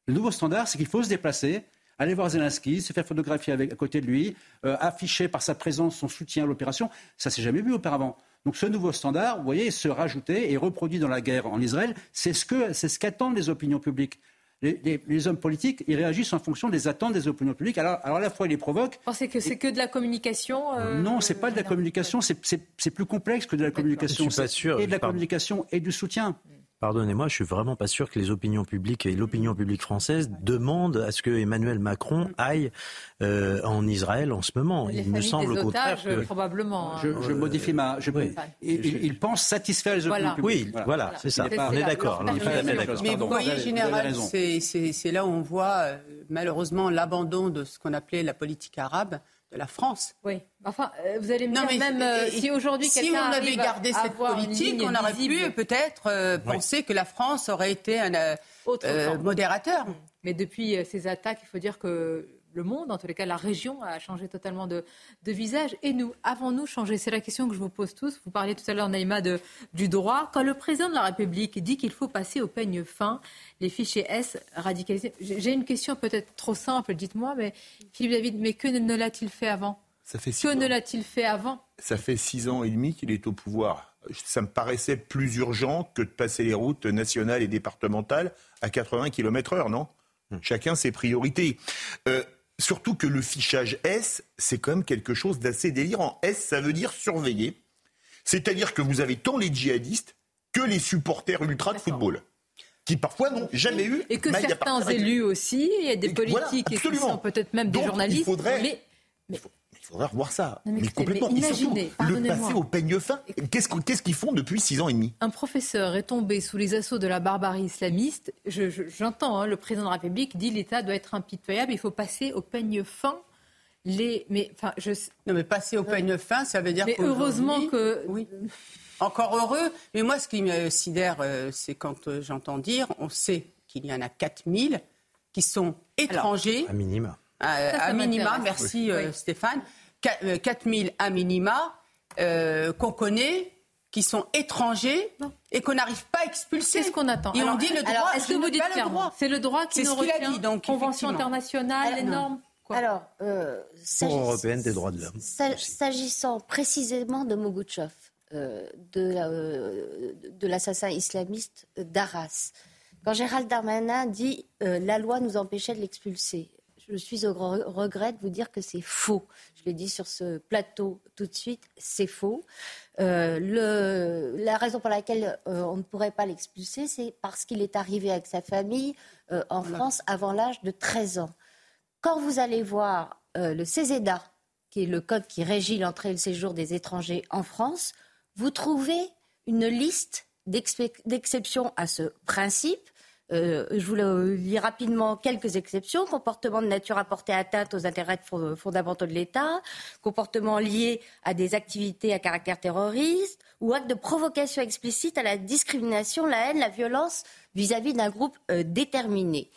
Le nouveau standard, c'est qu'il faut se déplacer, aller voir Zelensky, se faire photographier avec, à côté de lui, afficher par sa présence son soutien à l'opération. Ça s'est jamais vu auparavant. Donc ce nouveau standard, vous voyez, se rajouter et reproduit dans la guerre en Israël, c'est ce que c'est ce qu'attendent les opinions publiques. Les, hommes politiques, ils réagissent en fonction des attentes des opinions publiques. Alors, alors à la fois, ils les provoquent. Vous pensez que c'est que de la communication euh... Non, c'est pas de la communication. C'est plus complexe que de la communication. Je suis pas sûr. Et de la communication et du soutien pardonnez-moi, je suis vraiment pas sûr que les opinions publiques et l'opinion publique française demandent à ce que Emmanuel Macron aille euh, en Israël en ce moment. il me semble au contraire que probablement. Je, je modifie ma. Je, il, pense satisfaire les opinions publiques. Oui, voilà, c'est ça. on est d'accord. Mais vous voyez, général, c'est là où on voit euh, malheureusement l'abandon de ce qu'on appelait la politique arabe de la France. Oui. Enfin, euh, vous allez me dire même euh, si aujourd'hui si on avait gardé cette politique, on aurait pu peut-être euh, penser que la France aurait été un modérateur. Mais depuis ces attaques, il faut dire que le monde, en tous les cas la région, a changé totalement de, visage. Et nous, avons-nous changé C'est la question que je vous pose tous. Vous parliez tout à l'heure, Naïma, de, du droit. Quand le président de la République dit qu'il faut passer au peigne fin les fichiers S radicalisés, j'ai une question peut-être trop simple, dites-moi, mais Philippe David, mais que ne l'a-t-il fait avant? Ça fait Que ne l'a-t-il fait avant? Ça fait six ans et demi qu'il est au pouvoir. Ça me paraissait plus urgent que de passer les routes nationales et départementales à 80 km heure, non? Hmm. Chacun ses priorités. Euh, Surtout que le fichage S, c'est quand même quelque chose d'assez délirant. S, ça veut dire surveiller. C'est-à-dire que vous avez tant les djihadistes que les supporters ultra de football qui parfois n'ont jamais eu. Et que certains élus aussi, il y a des politiques et qui sont peut-être même des journalistes. mais... Il faudrait revoir ça. mais, complètement. Imaginez, le passer au peigne fin. Qu'est-ce qu'ils font depuis six ans et demi? Un professeur est tombé sous les assauts de la barbarie islamiste. J'entends, hein, le président de la République dit l'État doit être impitoyable, il faut passer au peigne fin. Les, mais, enfin, je... Non, mais passer au peigne fin, ça veut dire mais heureusement que. Oui. Encore heureux. Mais moi, ce qui me sidère, euh, c'est quand euh, j'entends dire, on sait qu'il y en a 4000 qui sont étrangers. à minima à, minima, merci euh, Stéphane, 4000 euh, à minima euh, qu'on connaît qui sont étrangers et qu'on n'arrive pas à expulser. C'est ce qu'on attend. Et on dit le droit. Est-ce que vous dites clairement C'est le droit qui nous retient. Dit, donc, Convention internationale, les normes. Alors, euh, européenne des droits de l'homme. S'agissant précisément de Moguchov, de l'assassin islamiste d'Arras, quand Gérald Darmanin dit la loi nous empêchait de l'expulser, je suis au regret de vous dire que c'est faux. Je l'ai dit sur ce plateau tout de suite, c'est faux. Euh, la raison pour laquelle euh, on ne pourrait pas l'expulser, c'est parce qu'il est arrivé avec sa famille euh, en France avant l'âge de 13 ans. Quand vous allez voir le CESEDA, qui est le code qui régit l'entrée et le séjour des étrangers en France, vous trouvez une liste d'exceptions à ce principe Euh, je vous lis rapidement quelques exceptions. Comportement de nature à porter atteinte aux intérêts fondamentaux de l'État, comportement lié à des activités à caractère terroriste ou acte de provocation explicite à la discrimination, la haine, la violence vis-à-vis d'un groupe euh, déterminé.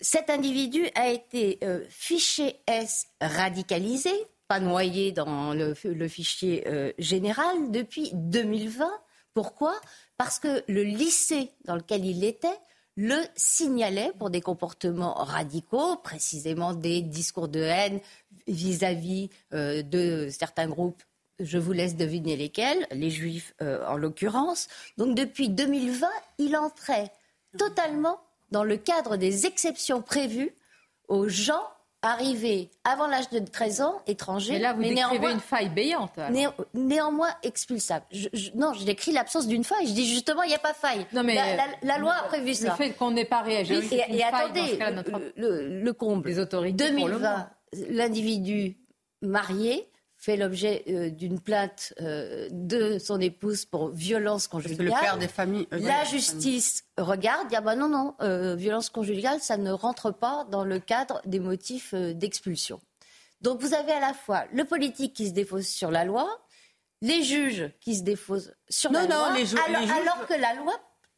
Cet individu a été euh, fiché S radicalisé, pas noyé dans le, fichier général depuis 2020. Pourquoi? Parce que le lycée dans lequel il était le signalait pour des comportements radicaux, précisément des discours de haine vis-à-vis euh, de certains groupes. Je vous laisse deviner lesquels, les juifs euh, en l'occurrence. Donc depuis 2020, il entrait totalement dans le cadre des exceptions prévues aux gens arrivé avant l'âge de 13 ans, étranger. Mais là, vous néanmoins, une faille béante. néanmoins expulsable. non, je décris l'absence d'une faille. Je dis justement, il n'y a pas faille. Non, mais la, loi a prévu ça. Le fait qu'on n'ait pas réagi. et, attendez, le, comble. Les autorités. 2020, l'individu marié fait l'objet euh, d'une plainte euh, de son épouse pour violence conjugale. le père des familles. Euh, la justice regarde, dit ah bah non non, violence conjugale, ça ne rentre pas dans le cadre des motifs d'expulsion. Donc vous avez à la fois le politique qui se défausse sur la loi, les juges qui se défaussent sur la loi, les alors, alors que la loi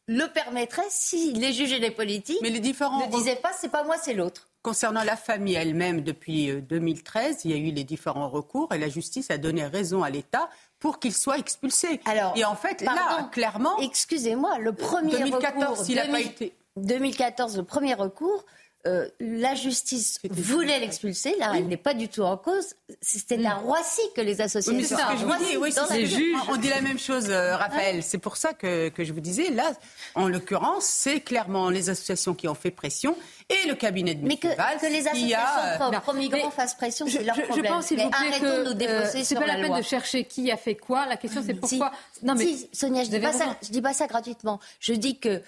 le permettrait si les juges et les politiques Mais les différents... ne disaient pas c'est pas moi c'est l'autre. Concernant la famille elle-même, depuis 2013, euh, il y a eu les différents recours et la justice a donné raison à l'État pour qu'il soit expulsé. Alors, et en fait, là, clairement. Excusez-moi, le premier 2014, recours. S'il n'a pas été. 2014, le premier recours, euh, la justice voulait l'expulser. Là, elle n'est pas du tout en cause. C'était à mm. Roissy que les associations. Oui, c'est ce que je vous dis. Oui, c'est juges. On dit la même chose, euh, Raphaël. C'est pour ça que, que, je vous disais. Là, en l'occurrence, c'est clairement les associations qui ont fait pression et le cabinet de Mais que, que les associations pro-migrants fassent pression, c'est leur problème. Je pense, s'il vous plaît, que euh, c'est pas la, peine de chercher qui a fait quoi. La question, c'est pourquoi. non, mais Sonia, je dis. Je dis pas ça gratuitement. Je dis que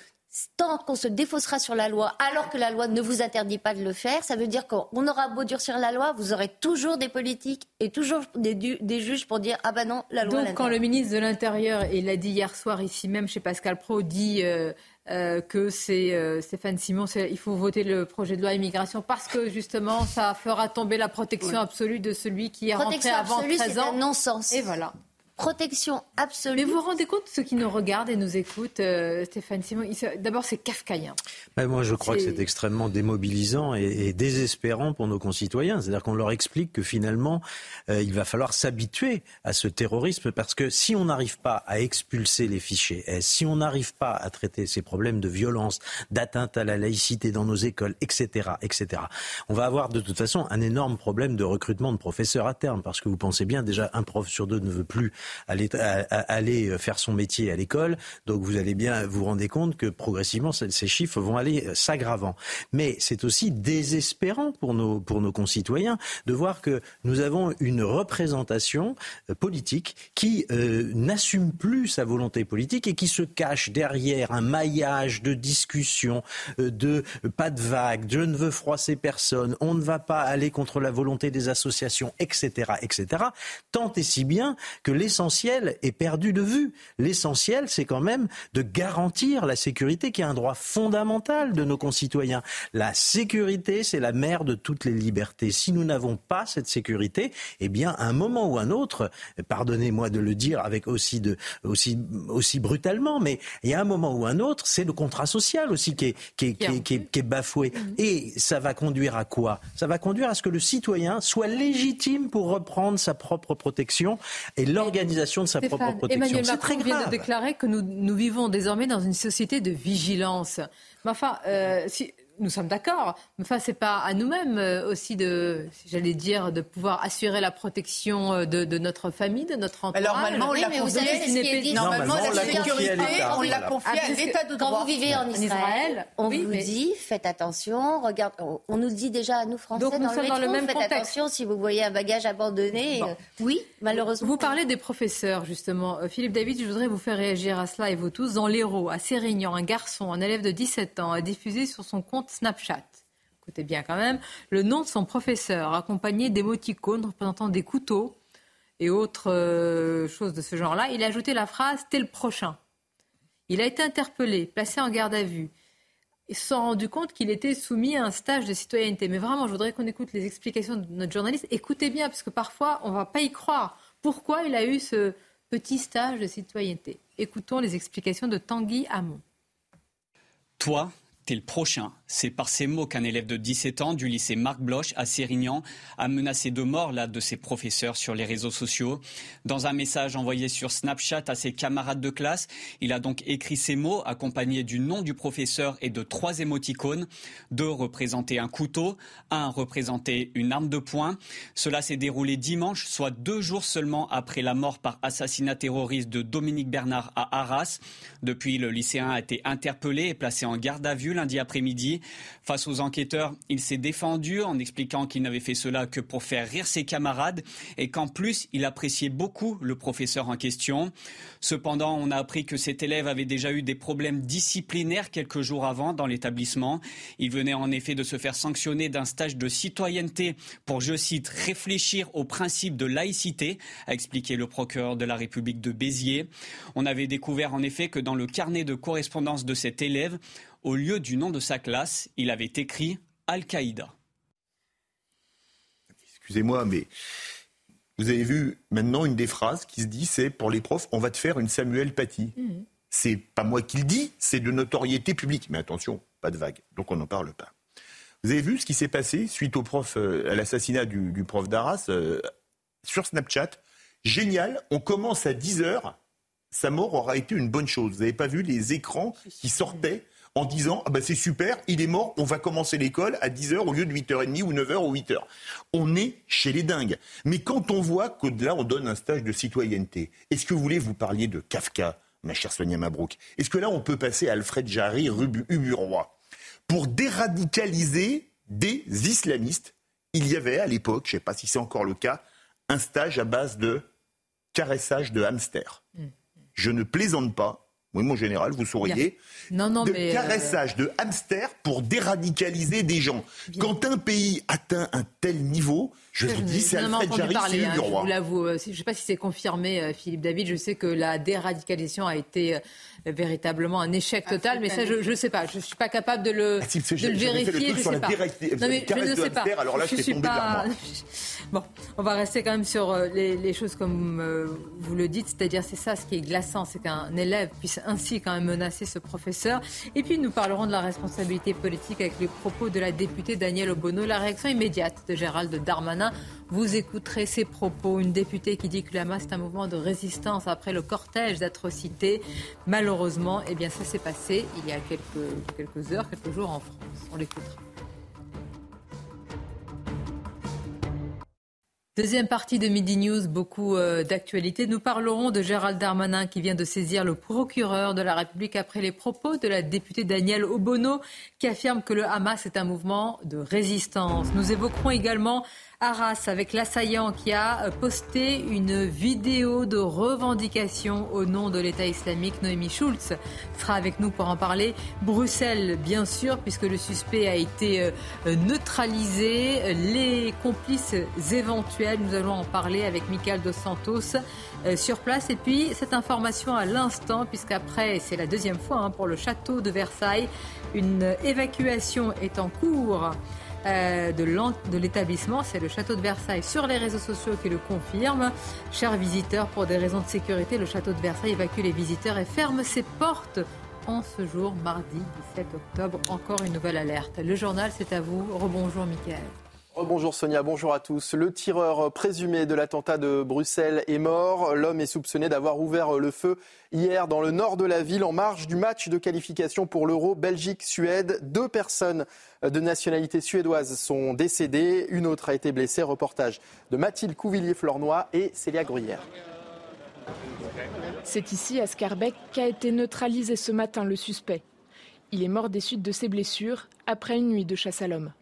tant qu'on se défaussera sur la loi alors que la loi ne vous interdit pas de le faire, ça veut dire qu'on aura beau durcir la loi, vous aurez toujours des politiques et toujours des, juges pour dire ah ben non, la loi. Donc quand le ministre de l'Intérieur, et l'a dit hier soir ici même chez Pascal Pro, dit euh, euh, que c'est euh, Stéphane Simon, il faut voter le projet de loi immigration parce que justement ça fera tomber la protection absolue de celui qui est rentré avant 13 ans. non-sens. Et voilà protection absolue. Mais vous vous rendez compte, ceux qui nous regardent et nous écoutent, euh, Stéphane Simon, d'abord c'est kafkaïen. moi je crois que c'est extrêmement démobilisant et, désespérant pour nos concitoyens. C'est-à-dire qu'on leur explique que finalement euh, il va falloir s'habituer à ce terrorisme parce que si on n'arrive pas à expulser les fichiers si on n'arrive pas à traiter ces problèmes de violence, d'atteinte à la laïcité dans nos écoles, etc., etc., on va avoir de toute façon un énorme problème de recrutement de professeurs à terme parce que vous pensez bien déjà un prof sur deux ne veut plus aller, aller faire son métier à l'école. Donc vous allez bien vous rendre compte que progressivement ces chiffres vont aller s'aggravant. Mais c'est aussi désespérant pour nos, pour nos concitoyens de voir que nous avons une représentation euh, politique qui euh, n'assume plus sa volonté politique et qui se cache derrière un maillage de discussions, euh, de pas de vagues, je ne veux froisser personne, on ne va pas aller contre la volonté des associations, etc., etc. Tant et si bien que les l'essentiel est perdu de vue. L'essentiel, c'est quand même de garantir la sécurité, qui est un droit fondamental de nos concitoyens. La sécurité, c'est la mère de toutes les libertés. Si nous n'avons pas cette sécurité, eh bien, à un moment ou un autre, pardonnez-moi de le dire avec aussi de, aussi, aussi brutalement, mais il y a un moment ou un autre, c'est le contrat social aussi qui est, qui est, qui est, qui est, bafoué. Et ça va conduire à quoi? Ça va conduire à ce que le citoyen soit légitime pour reprendre sa propre protection et l'organisation de sa propre protection. Emmanuel Macron vient de déclarer que nous, nous, vivons désormais dans une société de vigilance. Mais enfin, euh, si, nous sommes d'accord. Mais enfin, c'est pas à nous-mêmes euh, aussi de, j'allais dire, de pouvoir assurer la protection euh, de, de notre famille, de notre entourage. Alors, normalement, on l'a confié, normalement, la sécurité, on l'a confié à l'État de droit. Quand vous vivez en Israël, on vous dit, faites attention, regarde, on nous dit déjà à nous Français Donc, nous dans, dans le même faites attention si vous voyez un bagage abandonné. Euh, oui, malheureusement. Vous parlez des professeurs, justement. Philippe David, je voudrais vous faire réagir à cela et vous tous. Dans l'Hérault, à Sérignan, un garçon, un élève de 17 ans, a diffusé sur son compte Snapchat. Écoutez bien quand même, le nom de son professeur, accompagné d'émoticônes représentant des couteaux et autres euh, choses de ce genre-là. Il a ajouté la phrase T'es le prochain. Il a été interpellé, placé en garde à vue. et se compte qu'il était soumis à un stage de citoyenneté. Mais vraiment, je voudrais qu'on écoute les explications de notre journaliste. Écoutez bien, parce que parfois, on ne va pas y croire. Pourquoi il a eu ce petit stage de citoyenneté? Écoutons les explications de Tanguy Hamon. Toi, t'es le prochain. C'est par ces mots qu'un élève de 17 ans du lycée Marc Bloch à Sérignan a menacé de mort l'un de ses professeurs sur les réseaux sociaux. Dans un message envoyé sur Snapchat à ses camarades de classe, il a donc écrit ces mots accompagnés du nom du professeur et de trois émoticônes. Deux représentaient un couteau, un représentait une arme de poing. Cela s'est déroulé dimanche, soit deux jours seulement après la mort par assassinat terroriste de Dominique Bernard à Arras. Depuis, le lycéen a été interpellé et placé en garde à vue lundi après-midi. Face aux enquêteurs, il s'est défendu en expliquant qu'il n'avait fait cela que pour faire rire ses camarades et qu'en plus, il appréciait beaucoup le professeur en question. Cependant, on a appris que cet élève avait déjà eu des problèmes disciplinaires quelques jours avant dans l'établissement. Il venait en effet de se faire sanctionner d'un stage de citoyenneté pour, je cite, réfléchir au principe de laïcité, a expliqué le procureur de la République de Béziers. On avait découvert en effet que dans le carnet de correspondance de cet élève, au lieu du nom de sa classe, il avait écrit Al-Qaïda. Excusez-moi, mais vous avez vu maintenant une des phrases qui se dit c'est pour les profs, on va te faire une Samuel Paty. Mmh. C'est pas moi qui le dis, c'est de notoriété publique. Mais attention, pas de vague. Donc on n'en parle pas. Vous avez vu ce qui s'est passé suite au prof, euh, à l'assassinat du, prof d'Arras euh, sur Snapchat? Génial, on commence à 10h. Sa mort aura été une bonne chose. Vous n'avez pas vu les écrans qui sortaient en disant ah ben c'est super, il est mort, on va commencer l'école à 10h au lieu de 8h30 ou 9h ou 8h. On est chez les dingues. Mais quand on voit qu'au-delà, on donne un stage de citoyenneté, est-ce que vous voulez vous parliez de Kafka, ma chère Sonia Mabrouk? Est-ce que là, on peut passer à Alfred Jarry, Uburoi Pour déradicaliser des islamistes, il y avait à l'époque, je ne sais pas si c'est encore le cas, un stage à base de caressage de hamster. Mm. Je ne plaisante pas, oui, mon général, vous souriez. Non, non, de mais euh, caressage de hamster pour déradicaliser des gens. Quand un pays atteint un tel niveau, je vous dis, c'est Alfred Jarry, c'est hein, roi. Je l'avoue. Euh, ne sais pas si c'est confirmé, euh, Philippe David. Je sais que la déradicalisation a été véritablement un échec total, mais ça, je ne sais pas. Je ne suis pas capable de le, ah, de le vérifier. je sais pas. Non, mais je ne sais pas. Alors là, je, suis pas... Bon, on va rester quand même sur euh, les, choses comme euh, vous le dites, c'est-à-dire c'est ça ce qui est glaçant, c'est qu'un élève puisse ainsi quand même menacer ce professeur. Et puis nous parlerons de la responsabilité politique avec les propos de la députée Danielle Obono, la réaction immédiate de Gérald Darmanin. Vous écouterez ses propos, une députée qui dit que la masse est un mouvement de résistance après le cortège d'atrocités. Malheureusement, eh bien ça s'est passé il y a quelques, quelques heures, quelques jours en France. On l'écoutera. Deuxième partie de Midi News, beaucoup euh, d'actualités. Nous parlerons de Gérald Darmanin qui vient de saisir le procureur de la République après les propos de la députée Danielle Obono qui affirme que le Hamas est un mouvement de résistance. Nous évoquerons également Arras avec l'assaillant qui a posté une vidéo de revendication au nom de l'État islamique. Noémie Schulz sera avec nous pour en parler. Bruxelles, bien sûr, puisque le suspect a été euh, neutralisé. Les complices éventuels, nous allons en parler avec Michael Dos Santos euh, sur place. Et puis, cette information à l'instant, puisqu'après, c'est la deuxième fois hein, pour le château de Versailles, une évacuation est en cours. Euh, de l'établissement. C'est le château de Versailles sur les réseaux sociaux qui le confirme. Chers visiteurs, pour des raisons de sécurité, le château de Versailles évacue les visiteurs et ferme ses portes en ce jour, mardi 17 octobre. Encore une nouvelle alerte. Le journal, c'est à vous. Rebonjour, Mickaël. Bonjour Sonia, bonjour à tous. Le tireur présumé de l'attentat de Bruxelles est mort. L'homme est soupçonné d'avoir ouvert le feu hier dans le nord de la ville en marge du match de qualification pour l'Euro Belgique-Suède. Deux personnes de nationalité suédoise sont décédées, une autre a été blessée. Reportage de Mathilde Couvillier-Flornois et Célia Gruyère. C'est ici, à Scarbeck, qu'a été neutralisé ce matin le suspect. Il est mort des suites de ses blessures après une nuit de chasse à l'homme.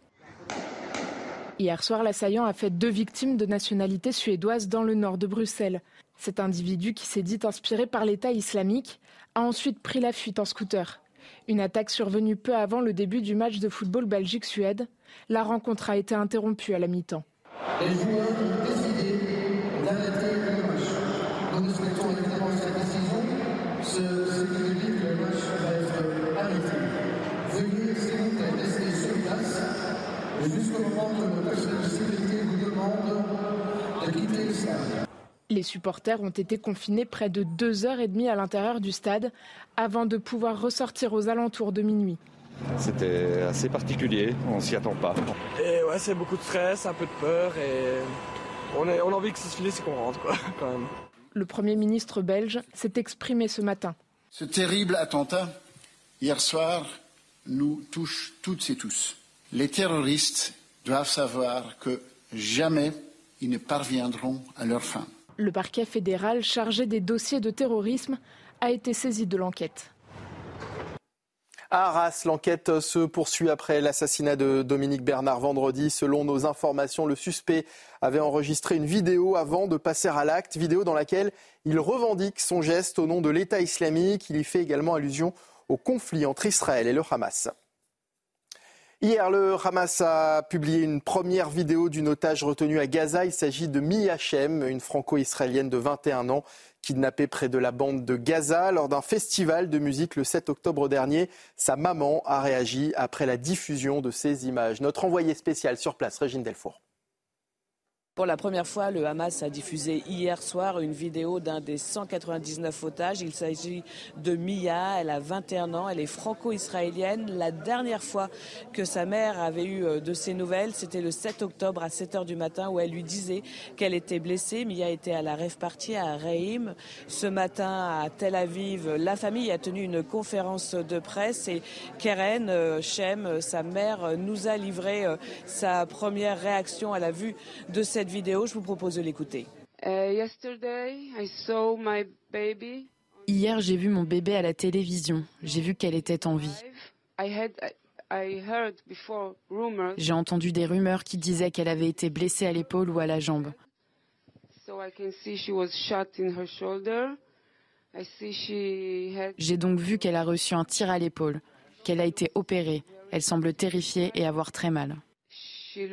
Hier soir, l'assaillant a fait deux victimes de nationalité suédoise dans le nord de Bruxelles. Cet individu, qui s'est dit inspiré par l'État islamique, a ensuite pris la fuite en scooter. Une attaque survenue peu avant le début du match de football Belgique-Suède. La rencontre a été interrompue à la mi-temps. Les supporters ont été confinés près de deux heures et demie à l'intérieur du stade avant de pouvoir ressortir aux alentours de minuit. C'était assez particulier, on s'y attend pas. Et ouais, c'est beaucoup de stress, un peu de peur et on, a envie que ça se finisse et qu'on rentre quoi, quand même. Le Premier ministre belge s'est exprimé ce matin. Ce terrible attentat, hier soir, nous touche toutes et tous. Les terroristes doivent savoir que jamais ils ne parviendront à leur fin. Le parquet fédéral chargé des dossiers de terrorisme a été saisi de l'enquête. À Arras, l'enquête se poursuit après l'assassinat de Dominique Bernard vendredi. Selon nos informations, le suspect avait enregistré une vidéo avant de passer à l'acte, vidéo dans laquelle il revendique son geste au nom de l'État islamique. Il y fait également allusion au conflit entre Israël et le Hamas. Hier, le Hamas a publié une première vidéo d'une otage retenue à Gaza. Il s'agit de Mi Hachem, une franco-israélienne de 21 ans, kidnappée près de la bande de Gaza lors d'un festival de musique le 7 octobre dernier. Sa maman a réagi après la diffusion de ces images. Notre envoyé spécial sur place, Régine Delfour. Pour la première fois, le Hamas a diffusé hier soir une vidéo d'un des 199 otages. Il s'agit de Mia, elle a 21 ans, elle est franco-israélienne. La dernière fois que sa mère avait eu euh, de ses nouvelles, c'était le 7 octobre à 7 heures du matin où elle lui disait qu'elle était blessée. Mia était à la rêve partie à Reim. Ce matin à Tel Aviv, la famille a tenu une conférence de presse et Keren euh, Shem, sa mère, nous a livré euh, sa première réaction à la vue de cette vidéo. Je vous propose de l'écouter. Uh, Hier, j'ai vu mon bébé à la télévision. J'ai vu qu'elle était en vie. J'ai entendu des rumeurs qui disaient qu'elle avait été blessée à l'épaule ou à la jambe. J'ai donc vu qu'elle a reçu un tir à l'épaule, qu'elle a été opérée. Elle semble terrifiée et avoir très mal. Je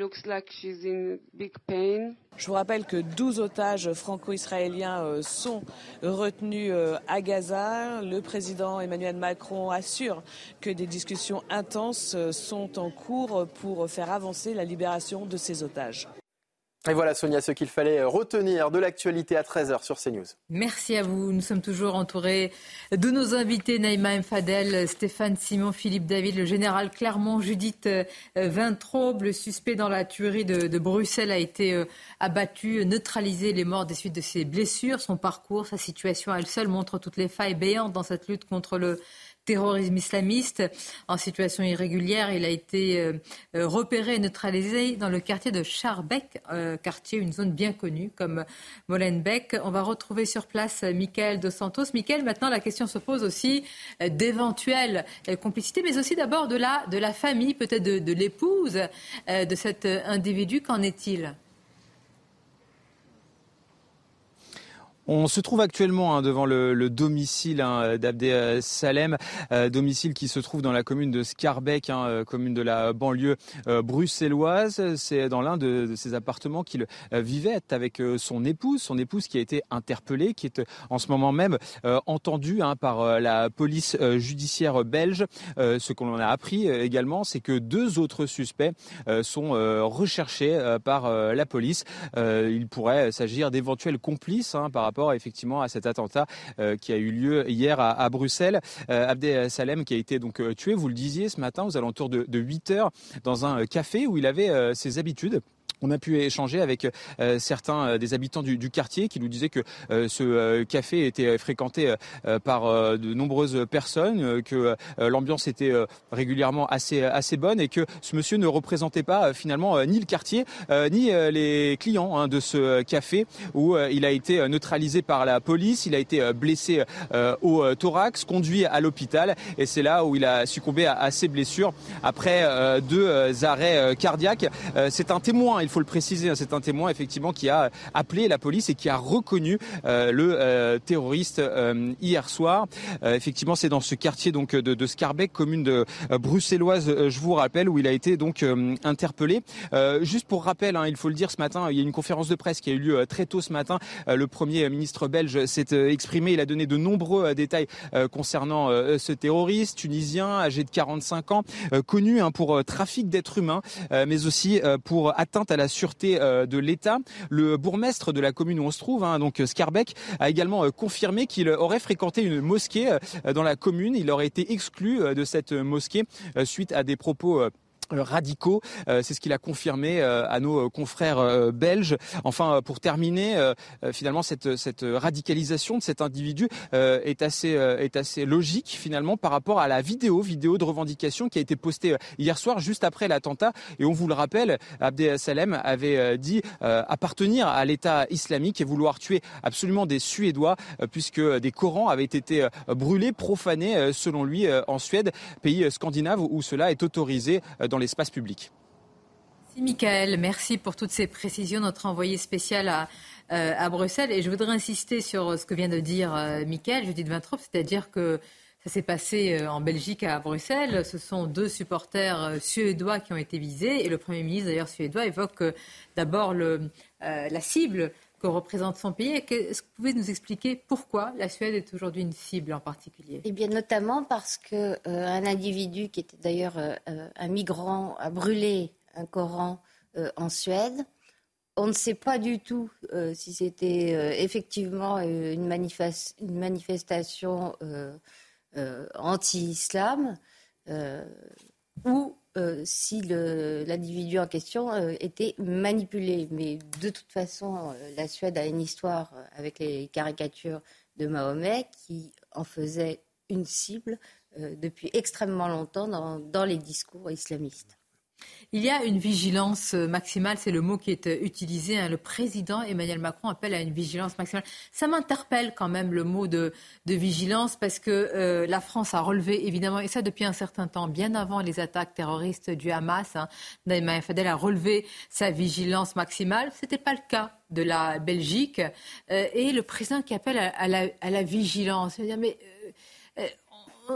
vous rappelle que 12 otages franco-israéliens euh, sont retenus euh, à Gaza. Le président Emmanuel Macron assure que des discussions intenses euh, sont en cours pour faire avancer la libération de ces otages. Et voilà Sonia ce qu'il fallait retenir de l'actualité à 13h sur CNews. Merci à vous. Nous sommes toujours entourés de nos invités Naïma M. Fadel, Stéphane Simon, Philippe David, le général Clermont, Judith Vintraube, le suspect dans la tuerie de, Bruxelles a été euh, abattu, neutralisé les morts des suites de ses blessures. Son parcours, sa situation elle seule montre toutes les failles béantes dans cette lutte contre le terrorisme islamiste en situation irrégulière. Il a été euh, euh, repéré et neutralisé dans le quartier de Charbeck, euh, quartier, une zone bien connue comme Molenbeek. On va retrouver sur place Michael Dos Santos. Michael, maintenant la question se pose aussi d'éventuelles complicités, mais aussi d'abord de la, famille, peut-être de l'épouse de cet individu. Qu'en est-il? On se trouve actuellement hein, devant le, domicile hein, d'Abdé euh, Salem, euh, domicile qui se trouve dans la commune de Scarbeck, hein, euh, commune de la banlieue bruxelloise. C'est dans l'un de, ses appartements qu'il vivait avec son épouse, son épouse qui a été interpellée, qui est en ce moment même entendue par la police judiciaire belge. ce qu'on a appris également, c'est que deux autres suspects sont recherchés par la police. il pourrait s'agir d'éventuels complices par rapport effectivement à cet attentat euh, qui a eu lieu hier à, Bruxelles. Euh, Abdel Salem qui a été donc euh, tué, vous le disiez ce matin aux alentours de, de 8 heures dans un café où il avait ses habitudes. On a pu échanger avec euh, certains euh, des habitants du, quartier qui nous disaient que euh, ce café était fréquenté par de nombreuses personnes, que l'ambiance était régulièrement assez assez bonne et que ce monsieur ne représentait pas finalement ni le quartier ni les clients hein, de ce café où il a été neutralisé par la police, il a été blessé au thorax, conduit à l'hôpital et c'est là où il a succombé à, ses blessures après deux arrêts cardiaques. C'est un témoin, faut le préciser, hein, c'est un témoin effectivement qui a appelé la police et qui a reconnu le terroriste hier soir. effectivement, c'est dans ce quartier donc de, de Scarbeck, commune de bruxelloise, je vous rappelle, où il a été donc interpellé. juste pour rappel, hein, il faut le dire, ce matin, il y a une conférence de presse qui a eu lieu très tôt ce matin. le premier ministre belge s'est exprimé, il a donné de nombreux détails concernant ce terroriste tunisien âgé de 45 ans, connu hein, pour trafic d'êtres humains, mais aussi pour atteinte à la sûreté de l'État. Le bourgmestre de la commune où on se trouve, hein, donc Scarbeck, a également confirmé qu'il aurait fréquenté une mosquée dans la commune. Il aurait été exclu de cette mosquée suite à des propos euh, radicaux. Euh, c'est ce qu'il a confirmé euh, à nos confrères belges. Enfin, pour terminer, finalement, cette, radicalisation de cet individu est assez est assez logique finalement par rapport à la vidéo vidéo de revendication qui a été postée hier soir juste après l'attentat. Et on vous le rappelle, Abdel Salem avait dit appartenir à l'État islamique et vouloir tuer absolument des Suédois puisque des Corans avaient été brûlés, profanés selon lui en Suède, pays scandinave où cela est autorisé dans l'espace public. Merci Michael, merci pour toutes ces précisions, notre envoyé spécial à, euh, à Bruxelles. Et je voudrais insister sur ce que vient de dire euh, Michael, Judith Vintrop, c'est-à-dire que ça s'est passé euh, en Belgique à Bruxelles. Ce sont deux supporters suédois qui ont été visés. Et le Premier ministre, d'ailleurs, suédois, évoque d'abord la cible que représente son pays. Est-ce que vous pouvez nous expliquer pourquoi la Suède est aujourd'hui une cible en particulier? Eh bien, notamment parce qu'un euh, individu qui était d'ailleurs euh, euh, un migrant a brûlé un Coran en Suède. On ne sait pas du tout si c'était effectivement une manifestation anti-islam ou euh, si l'individu en question euh, était manipulé. Mais de toute façon, euh, la Suède a une histoire avec les caricatures de Mahomet qui en faisait une cible depuis extrêmement longtemps dans les discours islamistes. Il y a une vigilance maximale, c'est le mot qui est utilisé. Hein. Le président Emmanuel Macron appelle à une vigilance maximale. Ça m'interpelle quand même le mot de, vigilance parce que euh, la France a relevé évidemment, et ça depuis un certain temps, bien avant les attaques terroristes du Hamas, hein, Fadel a relevé sa vigilance maximale. Ce n'était pas le cas de la Belgique. Euh, et le président qui appelle à, la, vigilance. Mais, euh,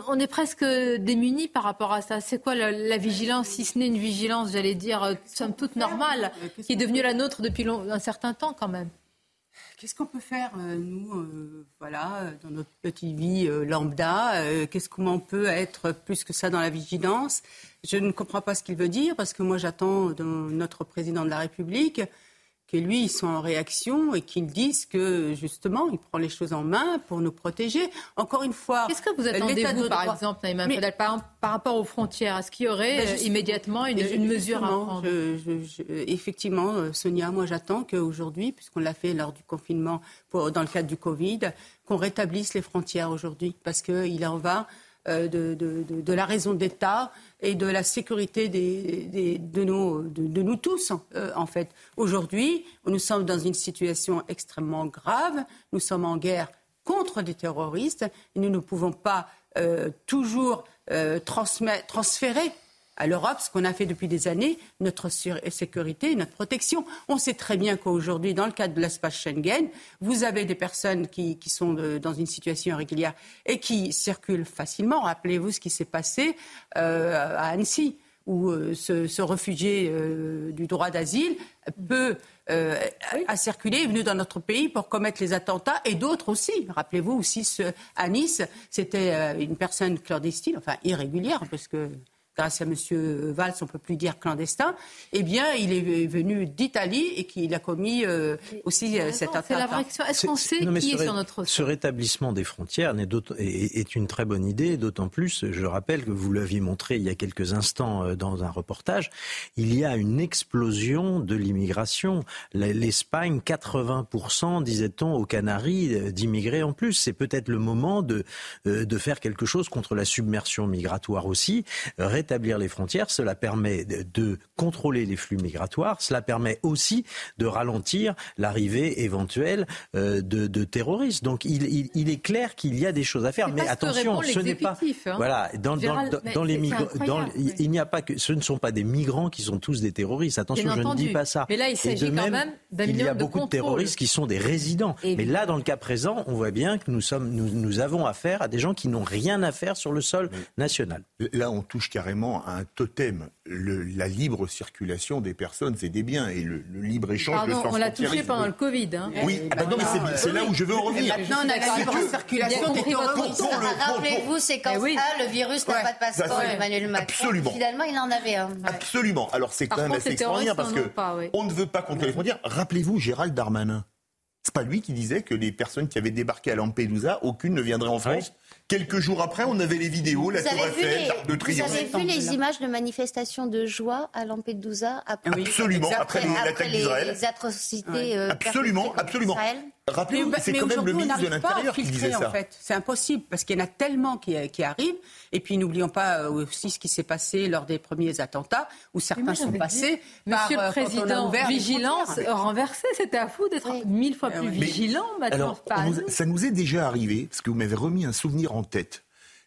on est presque démunis par rapport à ça. C'est quoi la, vigilance, si ce n'est une vigilance, j'allais dire, euh, somme toute normale, qui est devenue la nôtre depuis un certain temps quand même Qu'est-ce qu'on peut faire, euh, nous, euh, voilà, dans notre petite vie lambda Qu'est-ce qu'on peut être plus que ça dans la vigilance? Je ne comprends pas ce qu'il veut dire, parce que moi, j'attends de notre président de la République que lui, ils sont en réaction et qu'ils disent que justement, il prend les choses en main pour nous protéger. Encore une fois, qu'est-ce que vous attendez vous, par exemple, Naïma par, par, rapport aux frontières Est-ce qu'il y aurait ben, euh, immédiatement une, mesure à prendre Effectivement, euh, Sonia, moi j'attends qu'aujourd'hui, puisqu'on l'a fait lors du confinement pour, dans le cadre du Covid, qu'on rétablisse les frontières aujourd'hui, parce qu'il en va euh, de, la raison d'État et de la sécurité de, nous tous, euh, en fait. Aujourd'hui, nous sommes dans une situation extrêmement grave. Nous sommes en guerre contre des terroristes et nous ne pouvons pas euh, toujours transférer à l'Europe, ce qu'on a fait depuis des années, notre sécurité, notre protection. On sait très bien qu'aujourd'hui, dans le cadre de l'espace Schengen, vous avez des personnes qui, sont dans une situation irrégulière et qui circulent facilement. Rappelez-vous ce qui s'est passé euh, à Annecy, où euh, ce, réfugié euh, du droit d'asile peut a circulé, est venu dans notre pays pour commettre les attentats et d'autres aussi. Rappelez-vous aussi à Nice, c'était une personne clandestine, enfin irrégulière, parce que grâce à M. Valls, on ne peut plus dire clandestin, eh bien, il est venu d'Italie et qu'il a commis euh, aussi euh, cette attentat. Est-ce qu'on sait qui est sur notre Ce rétablissement des frontières est, une très bonne idée, d'autant plus, je rappelle que vous l'aviez montré il y a quelques instants euh, dans un reportage, il y a une explosion de l'immigration. L'Espagne, 80%, disait-on, aux Canaries, d'immigrés en plus. C'est peut-être le moment de, de faire quelque chose contre la submersion migratoire aussi rétablir les frontières, cela permet de contrôler les flux migratoires, cela permet aussi de ralentir l'arrivée éventuelle euh, de, terroristes. Donc il, il, est clair qu'il y a des choses à faire, mais attention, ce n'est pas hein. voilà dans, dans, dans les migrants, il n'y a pas que ce ne sont pas des migrants qui sont tous des terroristes. Attention, je ne dis pas ça. Mais là, il s'agit quand même Il y a beaucoup de, terroristes qui sont des résidents. mais là, dans le cas présent, on voit bien que nous sommes, nous, nous avons affaire à des gens qui n'ont rien à faire sur le sol national. Là, on touche carrément à un totem, la libre circulation des personnes et des biens et le, libre échange Pardon, de on l'a touché pendant le Covid. Hein. Oui, ah bah non, mais c'est là où je veux en revenir. Maintenant, on a la libre circulation des terroristes. Rappelez-vous, c'est quand eh le virus n'a pas de passeport, Emmanuel Macron. Absolument. Finalement, il en avait un. Absolument. Alors, c'est quand même assez extraordinaire parce que on ne veut pas contrôler les frontières. Rappelez-vous Gérald Darmanin. C'est pas lui qui disait que les personnes qui avaient débarqué à Lampedusa, aucune ne viendrait en France. Quelques jours après, on avait les vidéos, la Tour Eiffel, l'Arc de Triomphe. Vous avez vu les images de manifestations de joie à Lampedusa après, Absolument, après, l'attaque d'Israël. Les atrocités. Euh, absolument, absolument. Rappelez-vous, c'est quand même le ministre de l'Intérieur qui disait ça. En fait. C'est impossible parce qu'il y en a tellement qui, qui arrivent. Et puis n'oublions pas euh, aussi ce qui s'est passé lors des premiers attentats où certains sont passés. Monsieur le euh, Président, vigilance renversée, c'était à fou d'être mille fois plus vigilant. Alors, ça nous est déjà arrivé, parce que vous m'avez remis un souvenir en tête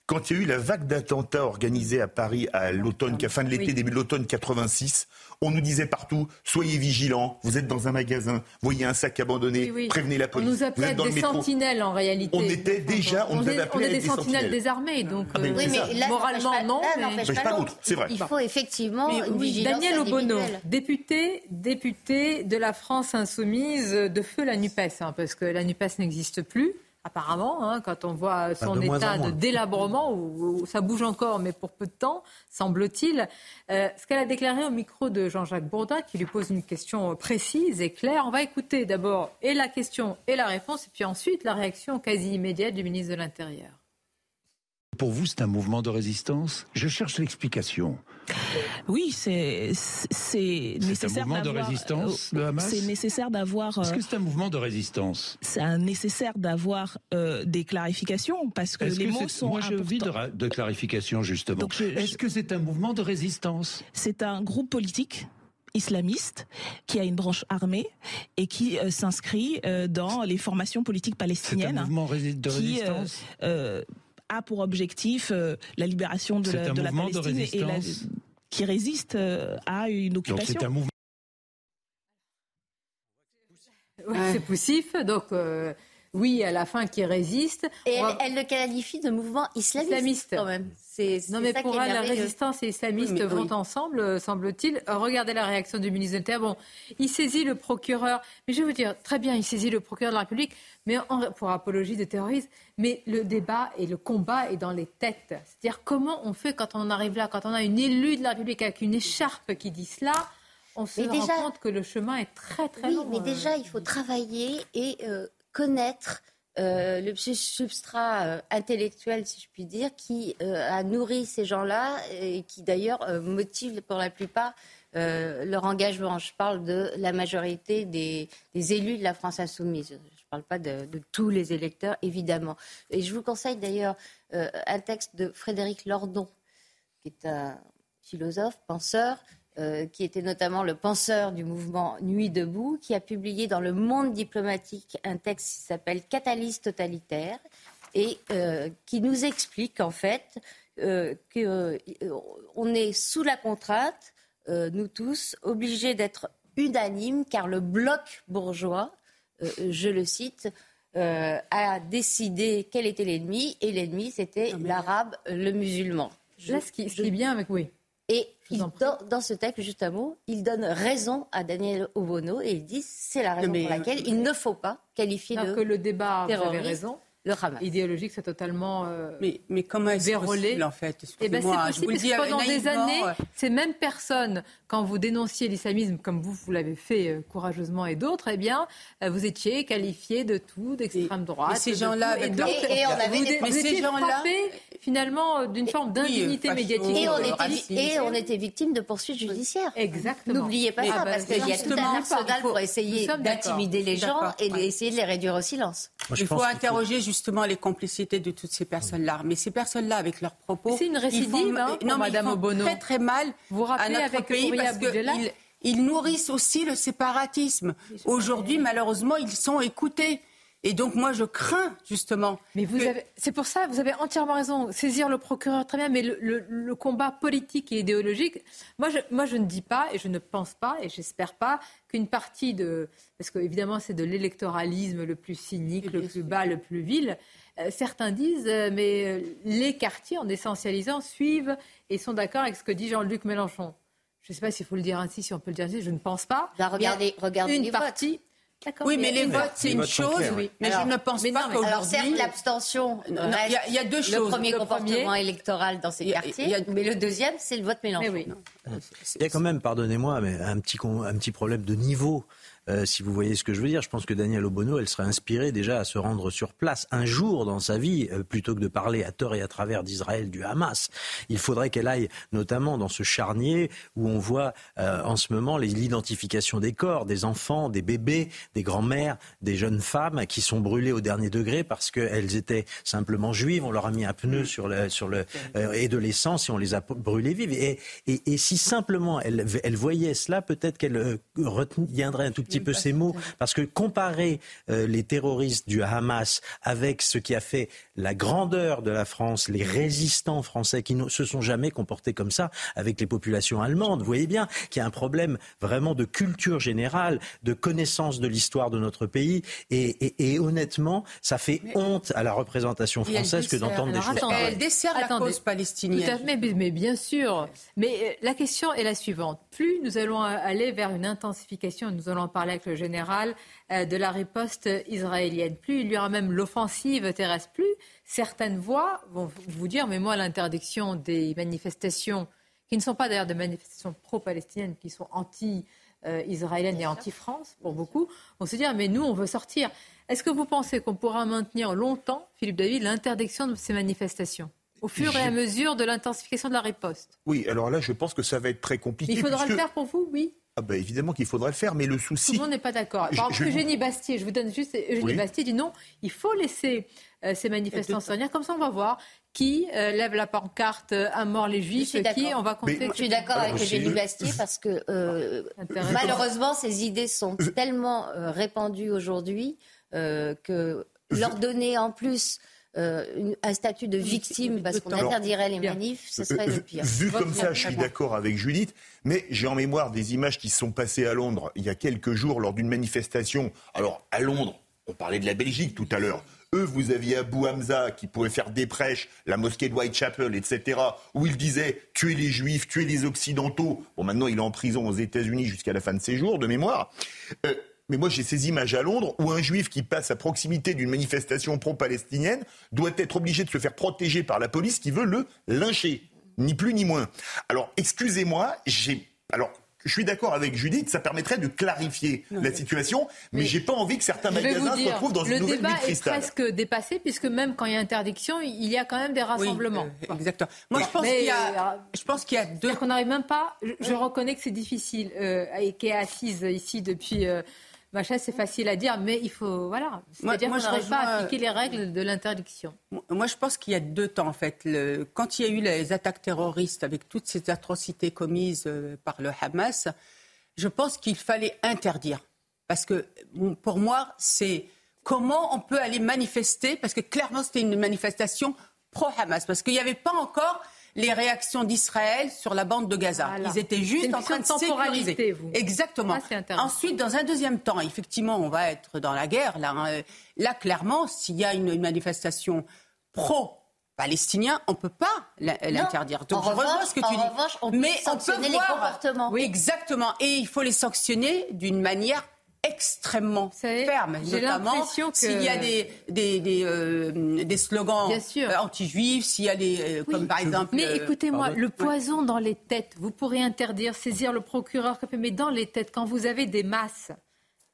quand il y a eu la vague d'attentats organisés à Paris à l'automne, fin de l'été, début de l'automne 86, on nous disait partout soyez vigilants, vous êtes dans un magasin, voyez un sac abandonné, prévenez la police. On nous appelait des sentinelles en réalité. On était déjà, on, on, est, on est des, sentinelles désarmées, donc ah, euh, oui, mais moralement non. mais... pas, c'est vrai. Il faut effectivement une vigilance Daniel Obono, député, député de la France insoumise de feu la Nupes, hein, parce que la Nupes n'existe plus apparemment, hein, quand on voit son état de délabrement, où, ça bouge encore, mais pour peu de temps, semble-t-il. Euh, ce qu'elle a déclaré au micro de Jean-Jacques Bourdin, qui lui pose une question précise et claire. On va écouter d'abord et la question et la réponse, et puis ensuite la réaction quasi immédiate du ministre de l'Intérieur. Pour vous, c'est un mouvement de résistance? Je cherche l'explication. Oui, c'est c'est nécessaire. un mouvement de résistance, le Hamas C'est nécessaire d'avoir. Est-ce que c'est un mouvement de résistance C'est nécessaire d'avoir euh, des clarifications parce que les mots sont Moi, je vis de, de clarification justement. Est-ce que c'est un mouvement de résistance C'est un groupe politique islamiste qui a une branche armée et qui euh, s'inscrit euh, dans les formations politiques palestiniennes. C'est un mouvement de résistance a pour objectif euh, la libération de la, de la Palestine et la, qui résiste euh, à une occupation. Donc c'est un mouvement. c'est poussif, donc euh, oui, à la fin qui résiste. Et elle, le qualifie de mouvement islamiste, quand même. non, mais pour elle, la résistance et islamiste vont ensemble, euh, semble-t-il. Euh, regardez la réaction du ministre de l'Intérieur. Bon, il saisit le procureur. Mais je vais vous dire, très bien, il saisit le procureur de la République mais pour apologie de terrorisme. Mais le débat et le combat est dans les têtes. C'est-à-dire comment on fait quand on arrive là, quand on a une élue de la République avec une écharpe qui dit cela on se rend compte que le chemin est très très long. Oui, mais déjà, euh. il faut travailler et connaître euh, le substrat euh, intellectuel, si je puis dire, qui euh, a nourri ces gens-là et qui d'ailleurs motive pour la plupart leur engagement. Je parle de la majorité des, élus de la France insoumise. Je ne parle pas de, de, tous les électeurs, évidemment. Et je vous conseille d'ailleurs un texte de Frédéric Lordon, qui est un philosophe, penseur, euh, qui était notamment le penseur du mouvement Nuit debout, qui a publié dans Le Monde diplomatique un texte qui s'appelle Catalyse totalitaire et euh, qui nous explique en fait euh, qu'on est sous la contrainte, nous tous, obligés d'être unanimes, car le bloc bourgeois, je le cite, a décidé quel était l'ennemi, et l'ennemi c'était l'arabe, le musulman. Là, ce qui, ce qui est bien avec oui. Et dans, ce texte, juste un mot, il donne raison à Daniel Obono et il dit c'est la raison pour laquelle il ne faut pas qualifier de que le débat, vous avez raison, le Hamas. Idéologique, c'est totalement euh, mais, mais comment est-ce possible en fait? Eh ben, C'est possible parce que pendant des années, euh, ces mêmes personnes, quand vous dénonciez l'islamisme, comme vous, vous l'avez fait euh, courageusement et d'autres, eh bien, euh, vous étiez qualifiés de tout, d'extrême droite. Mais ces gens-là, et, donc, et, on avait vous, des... vous ces gens-là, finalement d'une forme d'indignité médiatique. Et on, était, et on était victime de poursuites judiciaires. Exactement. N'oubliez pas ça, parce qu'il y a tout un arsenal pour essayer d'intimider les gens et essayer de les réduire au silence. Il faut interroger justement les complicités de toutes ces personnes-là. Mais ces personnes-là, avec leurs propos, c'est une récidive, hein, non, Madame Obono. Très très mal vous rappelez à notre avec pays parce qu'ils ils nourrissent aussi le séparatisme. Aujourd'hui, malheureusement, ils sont écoutés. Et donc moi je crains justement. Mais vous avez, c'est pour ça, vous avez entièrement raison. Saisir le procureur très bien, mais le, combat politique et idéologique, moi je, moi je ne dis pas et je ne pense pas et j'espère pas qu'une partie de, parce qu'évidemment c'est de l'électoralisme le plus cynique, le plus bas, le plus vil. Euh, certains disent, euh, mais euh, les quartiers en essentialisant suivent et sont d'accord avec ce que dit Jean-Luc Mélenchon. Je ne sais pas s'il faut le dire ainsi, si on peut le dire ainsi, je ne pense pas. Bah, regardez, regardez une partie, oui, mais les votes, c'est une chose. Mais je ne pense pas qu'aujourd'hui. Alors, certes, l'abstention Il y, a deux choses. Le premier comportement électoral dans ces quartiers, mais le deuxième, c'est le vote Mélenchon. Il y a quand même, pardonnez-moi, mais un petit, un petit problème de niveau. Euh, si vous voyez ce que je veux dire. Je pense que Daniel Obono, elle serait inspirée déjà à se rendre sur place un jour dans sa vie, euh, plutôt que de parler à tort et à travers d'Israël, du Hamas. Il faudrait qu'elle aille notamment dans ce charnier où on voit euh, en ce moment l'identification des corps, des enfants, des bébés, des grands-mères, des jeunes femmes qui sont brûlées au dernier degré parce qu'elles étaient simplement juives. On leur a mis un pneu sur le, sur le, et de l'essence et on les a brûlées vives. Et, et, et si simplement elle, elle voyait cela, peut-être qu'elle retiendrait un tout petit peu ces mots, parce que comparer euh, les terroristes du Hamas avec ce qui a fait la grandeur de la France, les résistants français qui ne se sont jamais comportés comme ça avec les populations allemandes, vous voyez bien qu'il y a un problème vraiment de culture générale, de connaissance de l'histoire de notre pays, et, honnêtement, ça fait honte à la représentation française que d'entendre des choses. Elle dessert la cause palestinienne. mais, mais bien sûr. Mais euh, la question est la suivante. Plus nous allons aller vers une intensification, nous allons en parler avec le général, euh, de la riposte israélienne. Plus il y aura même l'offensive terrestre, plus certaines voix vont vous dire, mais moi, l'interdiction des manifestations, qui ne sont pas d'ailleurs des manifestations pro-palestiniennes, qui sont anti-israéliennes et anti-France, pour beaucoup, vont se dire, mais nous, on veut sortir. Est-ce que vous pensez qu'on pourra maintenir longtemps, Philippe David, l'interdiction de ces manifestations au fur et à mesure de l'intensification de la riposte? Oui, alors là, je pense que ça va être très compliqué. il faudra le faire pour vous, oui ah ben évidemment qu'il faudrait le faire, mais le souci. Tout le monde n'est pas d'accord. Par exemple, Eugénie Bastier, je vous donne juste Eugénie Bastier dit non, il faut laisser euh, ces manifestants se Comme ça, on va voir qui euh, lève la pancarte euh, à mort les juifs, qui on va compter. je suis d'accord avec Eugénie Bastier parce que malheureusement, ces idées sont tellement répandues aujourd'hui que leur donner en plus euh, un statut de victime parce qu'on interdirait les manifs, ce serait le pire. Vu comme ça, je suis d'accord avec Judith, mais j'ai en mémoire des images qui se sont passées à Londres il y a quelques jours lors d'une manifestation. Alors, à Londres, on parlait de la Belgique tout à l'heure. Eux, vous aviez Abou Hamza qui pouvait faire des prêches, la mosquée de Whitechapel, etc., où il disait tuer les juifs, tuer les occidentaux. Bon, maintenant, il est en prison aux États-Unis jusqu'à la fin de ses jours, de mémoire. Euh, mais moi, j'ai ces images à Londres où un juif qui passe à proximité d'une manifestation pro-palestinienne doit être obligé de se faire protéger par la police qui veut le lyncher. Ni plus ni moins. Alors, excusez-moi, j'ai. Alors, je suis d'accord avec Judith, ça permettrait de clarifier la situation, mais, j'ai pas envie que certains magasins se retrouvent dans une nouvelle nuit Le débat est presque dépassé, puisque même quand il y a interdiction, il y a quand même des rassemblements. Euh, exactement. Moi, je pense qu'il y a, euh, je pense qu'il y a deux. Qu'on n'arrive même pas. Je, reconnais que c'est difficile, euh, et qui est assise ici depuis. Machin, c'est facile à dire, mais il faut. Voilà. C'est-à-dire qu'on n'arrive pas à appliquer les règles de l'interdiction. Moi, je pense qu'il y a deux temps, en fait. Le... Quand il y a eu les attaques terroristes avec toutes ces atrocités commises euh, par le Hamas, je pense qu'il fallait interdire. Parce que pour moi, c'est comment on peut aller manifester, parce que clairement, c'était une manifestation pro-Hamas, parce qu'il n'y avait pas encore les réactions d'Israël sur la bande de Gaza. Ils étaient juste en train de sécuriser. Vous. Exactement. Ah, Ensuite, dans un deuxième temps, effectivement, on va être dans la guerre. Là, hein. là clairement, s'il y a une, manifestation pro palestinien, on ne peut pas l'interdire. Donc je revanche, ce que tu dis. on peut Mais sanctionner les comportements. Oui, exactement. Et il faut les sanctionner d'une manière extrêmement ferme, notamment s'il y a des, des, des, euh, des slogans euh, anti-juifs, s'il y a des, euh, comme par exemple... Mais écoutez-moi, le poison dans les têtes, vous pourrez interdire, saisir le procureur, mais dans les têtes, quand vous avez des masses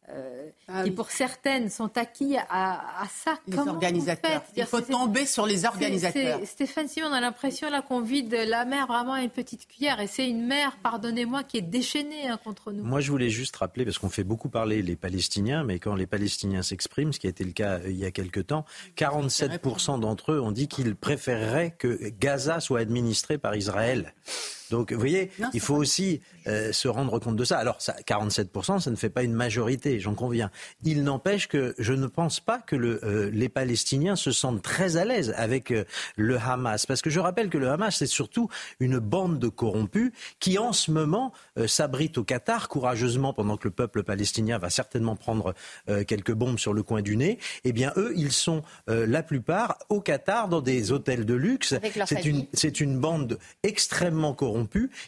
euh, ah qui pour certaines sont acquis à, à ça. Les organisateurs. Il faut tomber sur les organisateurs. Stéphane Simon, on a l'impression là qu'on vide la mer vraiment à une petite cuillère. Et c'est une mer, pardonnez-moi, qui est déchaînée hein, contre nous. Moi, je voulais juste rappeler, parce qu'on fait beaucoup parler les Palestiniens, mais quand les Palestiniens s'expriment, ce qui a été le cas euh, il y a quelque temps, 47% d'entre eux ont dit qu'ils préféreraient que Gaza soit administré par Israël. Donc, vous voyez, il faut aussi euh, se rendre compte de ça. Alors, ça, 47%, ça ne fait pas une majorité, j'en conviens. Il n'empêche que je ne pense pas que le, euh, les Palestiniens se sentent très à l'aise avec euh, le Hamas. Parce que je rappelle que le Hamas, c'est surtout une bande de corrompus qui, en ce moment, s'abrite au Qatar courageusement pendant que le peuple palestinien va certainement prendre quelques bombes sur le coin du nez. Eh bien, eux, ils sont la plupart au Qatar dans des hôtels de luxe. C'est une, c'est une bande extrêmement corrompue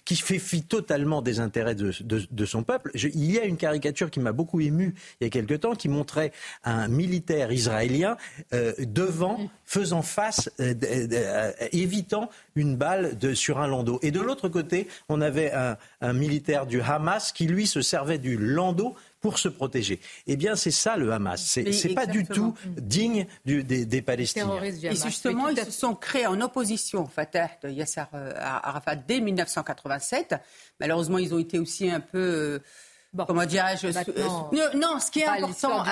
qui fait fi totalement des intérêts de, son peuple. il y a une caricature qui m'a beaucoup ému il y a quelque temps, qui montrait un militaire israélien euh, devant, faisant face, euh, euh, évitant une balle sur un landau. Et de l'autre côté, on avait un militaire du Hamas qui, lui, se servait du landau pour se protéger. Eh bien, c'est ça le Hamas. C'est n'est pas du tout digne des, Palestiniens. Et justement, ils se sont créés en opposition au Fatah de Yasser euh, Arafat dès 1987. Malheureusement, ils ont été aussi un peu... Euh, comment dirais-je euh, Non, ce qui est important.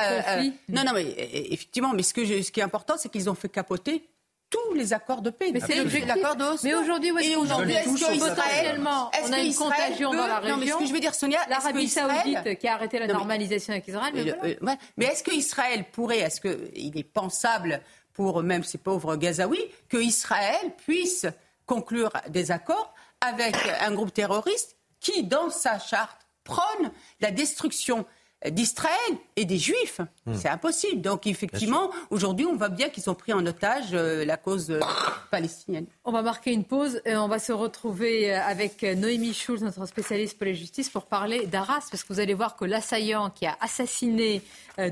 non, non, mais effectivement, mais ce, que ce qui est important, c'est qu'ils ont fait capoter tous les accords de paix. Mais c'est l'accord Mais aujourd'hui, où est-ce aujourd'hui, potentiellement, on a une contagion dans la région. Non, mais ce que je veux dire, Sonia, l'Arabie Saoudite qui a arrêté la normalisation avec Israël. Mais, mais est-ce qu'Israël pourrait, est-ce qu'il est pensable pour même ces pauvres Gazaouis que Israël puisse conclure des accords avec un groupe terroriste qui, dans sa charte, prône la destruction d'Israël et des Juifs. Hmm. C'est impossible. Donc effectivement, aujourd'hui, on voit bien qu'ils ont pris en otage euh, la cause euh, palestinienne. On va marquer une pause et on va se retrouver euh, avec Noémie Schulz, notre spécialiste pour la justice, pour parler d'Arras, parce que vous allez voir que l'assaillant qui a assassiné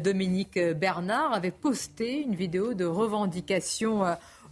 Dominique Bernard avait posté une vidéo de revendication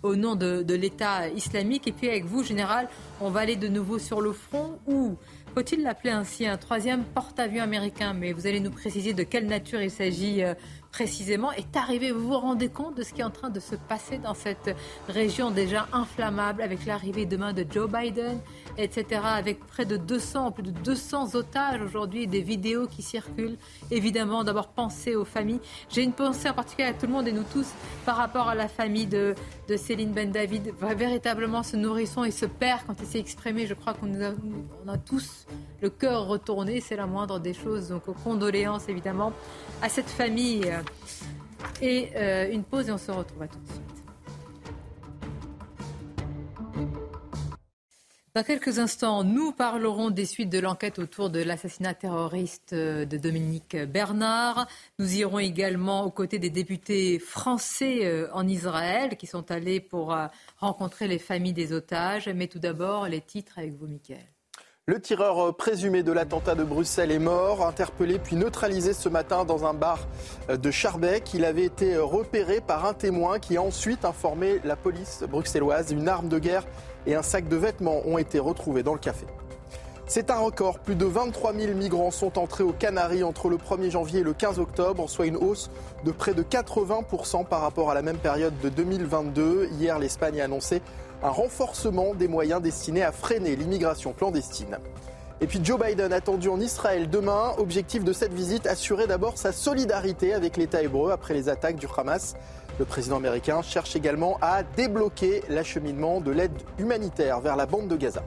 au nom de, de l'État islamique. Et puis avec vous, Général, on va aller de nouveau sur le front où faut-il l'appeler ainsi un troisième porte-avions américain? Mais vous allez nous préciser de quelle nature il s'agit euh, précisément est arrivé. Vous vous rendez compte de ce qui est en train de se passer dans cette région déjà inflammable avec l'arrivée demain de Joe Biden, etc. Avec près de 200, plus de 200 otages aujourd'hui, des vidéos qui circulent. Évidemment, d'abord penser aux familles. J'ai une pensée en particulier à tout le monde et nous tous par rapport à la famille de, de Céline Ben David. Véritablement, ce nourrisson et ce père, quand il s'est exprimé, je crois qu'on a, tous le cœur retourné. C'est la moindre des choses. Donc, condoléances évidemment à cette famille. Et euh, une pause et on se retrouve à tout. Dans quelques instants, nous parlerons des suites de l'enquête autour de l'assassinat terroriste euh, de Dominique Bernard. Nous irons également aux côtés des députés français euh, en Israël qui sont allés pour rencontrer les familles des otages. Mais tout d'abord, les titres avec vous, Mickaël. Le tireur présumé de l'attentat de Bruxelles est mort, interpellé puis neutralisé ce matin dans un bar de Charbec. Il avait été repéré par un témoin qui a ensuite informé la police bruxelloise. Une arme de guerre et un sac de vêtements ont été retrouvés dans le café. C'est un record. Plus de 23 000 migrants sont entrés aux Canaries entre le 1er janvier et le 15 octobre, soit une hausse de près de 80% par rapport à la même période de 2022. Hier, l'Espagne a annoncé un renforcement des moyens destinés à freiner l'immigration clandestine. Et puis Joe Biden attendu en Israël demain. Objectif de cette visite, assurer d'abord sa solidarité avec l'État hébreu après les attaques du Hamas. Le président américain cherche également à débloquer l'acheminement de l'aide humanitaire vers la bande de Gaza.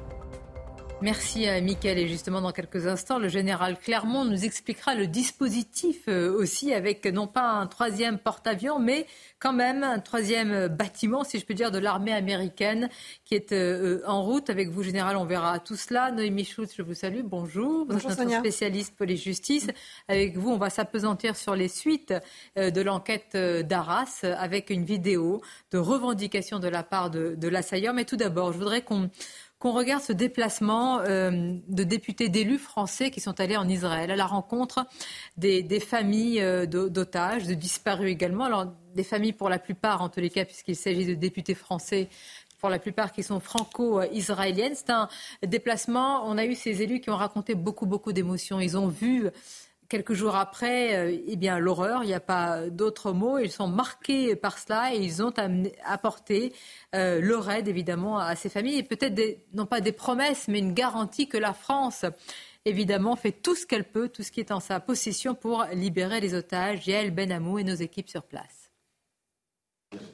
Merci à Mickaël. Et justement, dans quelques instants, le général Clermont nous expliquera le dispositif euh, aussi avec non pas un troisième porte-avions, mais quand même un troisième bâtiment, si je peux dire, de l'armée américaine qui est euh, en route. Avec vous, général, on verra tout cela. Noémie Schultz, je vous salue. Bonjour. Bonjour, vous êtes notre spécialiste police-justice. Avec vous, on va s'apesantir sur les suites euh, de l'enquête d'Arras avec une vidéo de revendication de la part de, de l'assaillant. Mais tout d'abord, je voudrais qu'on qu'on regarde ce déplacement euh, de députés d'élus français qui sont allés en Israël à la rencontre des, familles euh, d'otages, de disparus également. Alors, des familles pour la plupart, en tous les cas, puisqu'il s'agit de députés français pour la plupart qui sont franco-israéliennes. C'est un déplacement. On a eu ces élus qui ont raconté beaucoup, beaucoup d'émotions. Ils ont vu quelques jours après, eh bien l'horreur, il n'y a pas d'autres mots. Ils sont marqués par cela et ils ont apporté leur aide évidemment à ces familles et peut-être non pas des promesses, mais une garantie que la France évidemment, fait tout ce qu'elle peut, tout ce qui est en sa possession pour libérer les otages. Yael Benamou et nos équipes sur place.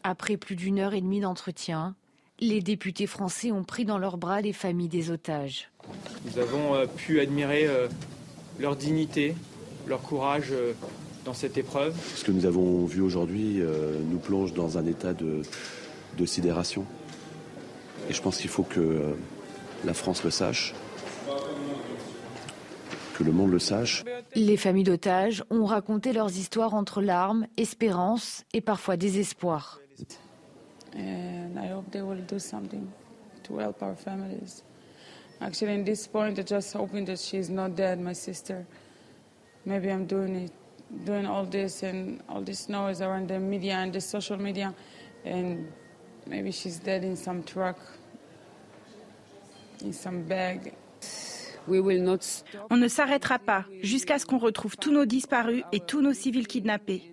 Après plus d'une heure et demie d'entretien, les députés français ont pris dans leurs bras les familles des otages. Nous avons euh, pu admirer euh, leur dignité, leur courage euh, dans cette épreuve. Ce que nous avons vu aujourd'hui nous plonge dans un état de, de sidération. Et je pense qu'il faut que la France le sache que le monde le sache. Les familles d'otages ont raconté leurs histoires entre larmes, espérance et parfois désespoir. And I hope they will do something to help our families. Actually, in this point, I'm just hoping that she's not dead, my sister. Maybe I'm doing it, doing all this and all this noise around the media and the social media, and maybe she's dead in some truck, in some bag. On ne s'arrêtera pas jusqu'à ce qu'on retrouve tous nos disparus et tous nos civils kidnappés.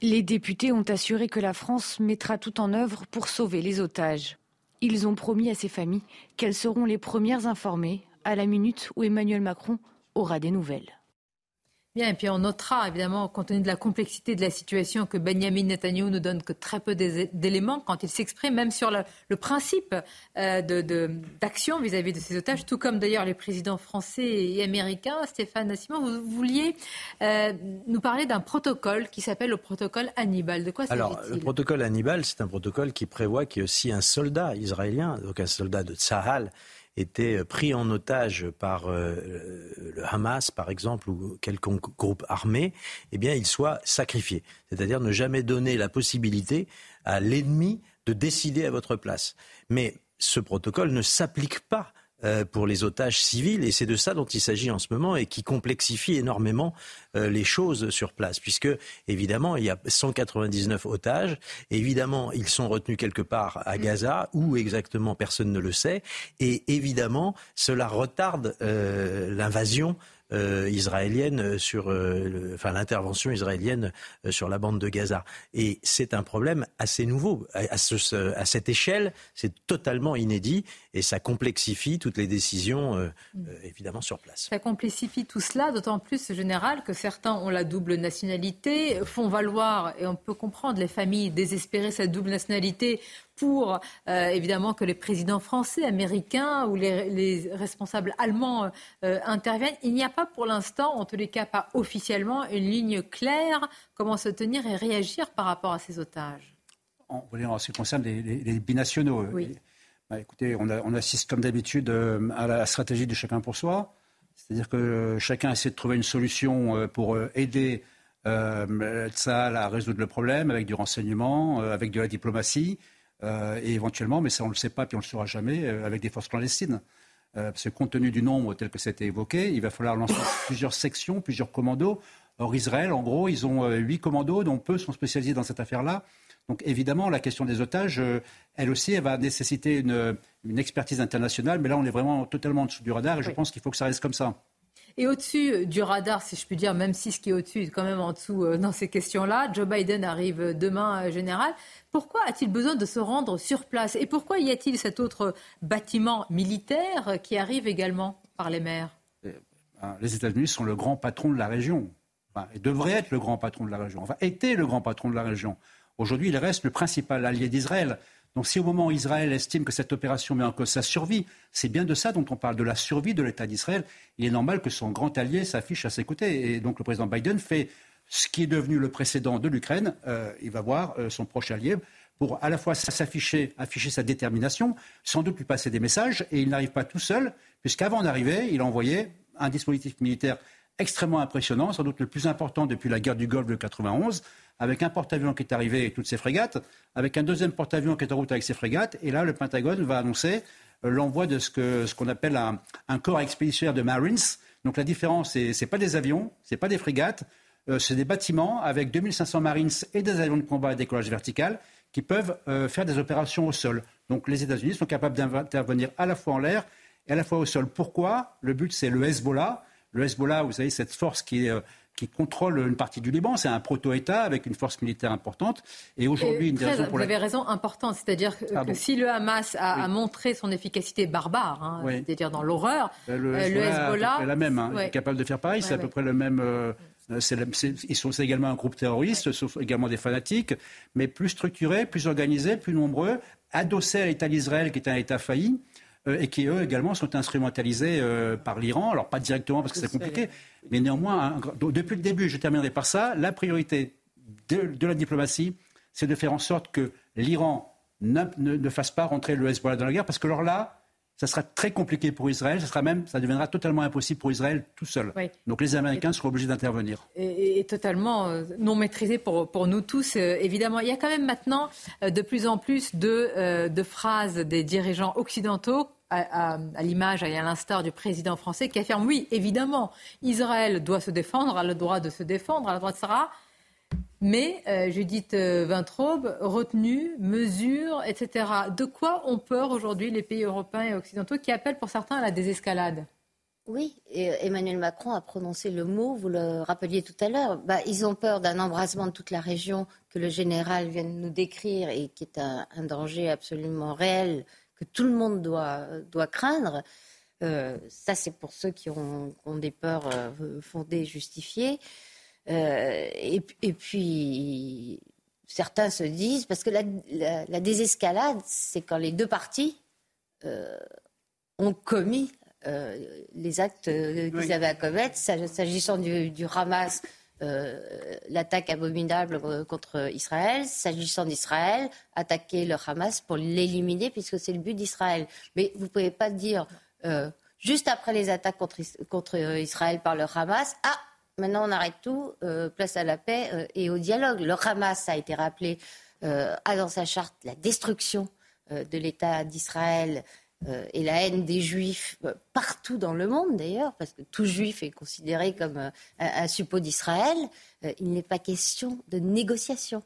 Les députés ont assuré que la France mettra tout en œuvre pour sauver les otages. Ils ont promis à ces familles qu'elles seront les premières informées à la minute où Emmanuel Macron aura des nouvelles. Bien, et puis on notera évidemment, compte tenu de la complexité de la situation, que Benjamin Netanyahu ne donne que très peu d'éléments quand il s'exprime, même sur le, principe euh, d'action vis-à-vis de ces otages, tout comme d'ailleurs les présidents français et américains. Stéphane Simon, vous vouliez euh, nous parler d'un protocole qui s'appelle le protocole Hannibal. De quoi Alors, le protocole Hannibal, c'est un protocole qui prévoit qu'il y ait aussi un soldat israélien, donc un soldat de Tsahal, était euh, pris en otage par euh, le Hamas, par exemple, ou quelconque groupe armé, eh bien, il soit sacrifié. C'est-à-dire ne jamais donner la possibilité à l'ennemi de décider à votre place. Mais ce protocole ne s'applique pas euh, pour les otages civils. Et c'est de ça dont il s'agit en ce moment et qui complexifie énormément euh, les choses sur place. Puisque, évidemment, il y a 199 otages. Évidemment, ils sont retenus quelque part à Gaza. Où exactement, personne ne le sait. Et évidemment, cela retarde euh, l'invasion euh, israélienne sur, euh, enfin l'intervention israélienne euh, sur la bande de Gaza. Et c'est un problème assez nouveau. À, ce, à cette échelle, c'est totalement inédit et ça complexifie toutes les décisions, mm. évidemment, sur place. Ça complexifie tout cela, d'autant plus général que certains ont la double nationalité, font valoir, et on peut comprendre les familles désespérer cette double nationalité pour euh, évidemment que les présidents français, américains ou les, responsables allemands euh, interviennent. Il n'y a pas pour l'instant, en tous les cas pas officiellement, une ligne claire comment se tenir et réagir par rapport à ces otages. En, ce qui concerne les, binationaux, oui. Bah, écoutez, on, on, assiste comme d'habitude euh, à la stratégie de chacun pour soi. C'est-à-dire que chacun essaie de trouver une solution pour aider euh, à résoudre le problème avec du renseignement, avec de la diplomatie. Euh, et éventuellement, mais ça on ne le sait pas, puis on ne le saura jamais, euh, avec des forces clandestines. Euh, parce que compte tenu du nombre tel que c'était évoqué, il va falloir lancer plusieurs sections, plusieurs commandos. Or, Israël, en gros, ils ont huit commandos, dont peu sont spécialisés dans cette affaire-là. Donc, évidemment, la question des otages, elle aussi, elle va nécessiter une, une, expertise internationale. Mais là, on est vraiment totalement en dessous du radar et je pense qu'il faut que ça reste comme ça. Et au-dessus euh, du radar, si je puis dire, même si ce qui est au-dessus est quand même en dessous euh, dans ces questions-là, Joe Biden arrive demain, euh, général. Pourquoi a-t-il besoin de se rendre sur place? Et pourquoi y a-t-il cet autre bâtiment militaire qui arrive également par les mers? Ben, Les États-Unis sont le grand patron de la région. Enfin, et devraient être le grand patron de la région. Enfin, était le grand patron de la région. Aujourd'hui, il reste le principal allié d'Israël. Donc si au moment où Israël estime que cette opération met en cause sa survie, c'est bien de ça dont on parle, de la survie de l'État d'Israël, il est normal que son grand allié s'affiche à ses côtés. Et donc le président Biden fait ce qui est devenu le précédent de l'Ukraine. Euh, il va voir euh, son proche allié pour à la fois s'afficher, afficher sa détermination, sans doute lui passer des messages, et il n'arrive pas tout seul, puisqu'avant d'arriver, il a envoyé un dispositif militaire extrêmement impressionnant, sans doute le plus important depuis la guerre du Golfe de 91, avec un porte-avions qui est arrivé et toutes ses frégates, avec un deuxième porte-avions qui est en route avec ses frégates, et là, le Pentagone va annoncer euh, l'envoi de ce qu'on appelle un, un, corps expéditionnaire de Marines. Donc la différence, ce n'est pas des avions, ce n'est pas des frégates, euh, c'est des bâtiments avec 2500 Marines et des avions de combat à décollage vertical qui peuvent euh, faire des opérations au sol. Donc les États-Unis sont capables d'intervenir à la fois en l'air et à la fois au sol. Pourquoi? Le but, c'est le Hezbollah. Le Hezbollah, vous savez, cette force qui est qui contrôle une partie du Liban. C'est un proto-État avec une force militaire importante. Et aujourd'hui, une raison pour Vous avez raison importante, c'est-à-dire que, si le Hamas a, montré son efficacité barbare, hein, c'est-à-dire dans l'horreur, ben, le, Hezbollah, est la même, hein, est capable de faire pareil. c'est à peu près le même. Euh, ils sont également un groupe terroriste, sauf également des fanatiques, mais plus structurés, plus organisés, plus nombreux, adossés à l'État d'Israël, qui est un État failli. Euh, et qui, eux, également, sont instrumentalisés euh, par l'Iran. Alors, pas directement parce que c'est compliqué, mais néanmoins, depuis le début, je terminerai par ça, la priorité de, la diplomatie, c'est de faire en sorte que l'Iran ne, fasse pas rentrer le Hezbollah dans la guerre, parce que alors là, ça sera très compliqué pour Israël, ça, sera même, ça deviendra totalement impossible pour Israël tout seul. Donc les Américains seront obligés d'intervenir. Et, totalement euh, non maîtrisé pour, pour nous tous, évidemment. Il y a quand même maintenant de plus en plus de, de phrases des dirigeants occidentaux à, l'image et à l'instar du président français qui affirme oui, évidemment, Israël doit se défendre, a le droit de se défendre, a le droit de Sarah. Mais euh, Judith euh, Vintraube, retenue, mesure, etc. De quoi ont peur aujourd'hui les pays européens et occidentaux qui appellent pour certains à la désescalade? Oui, et Emmanuel Macron a prononcé le mot, vous le rappeliez tout à l'heure. Bah, ils ont peur d'un embrasement de toute la région que le général vient de nous décrire et qui est un danger absolument réel que tout le monde doit, craindre. Euh, ça, c'est pour ceux qui ont, des peurs euh, fondées, justifiées. Euh, et, et, puis, certains se disent, parce que la, la, désescalade, c'est quand les deux parties ont commis les actes qu'ils avaient à commettre. S'agissant du, du Hamas, euh, l'attaque abominable euh, contre Israël, s'agissant d'Israël, attaquer le Hamas pour l'éliminer, puisque c'est le but d'Israël. Mais vous ne pouvez pas dire, euh, juste après les attaques contre, contre, Israël par le Hamas, ah, maintenant on arrête tout, place à la paix et au dialogue. Le Hamas, a été rappelé, a dans sa charte la destruction de l'État d'Israël euh, et la haine des juifs euh, partout dans le monde d'ailleurs, parce que tout juif est considéré comme euh, un, suppôt d'Israël, il n'est pas question de négociation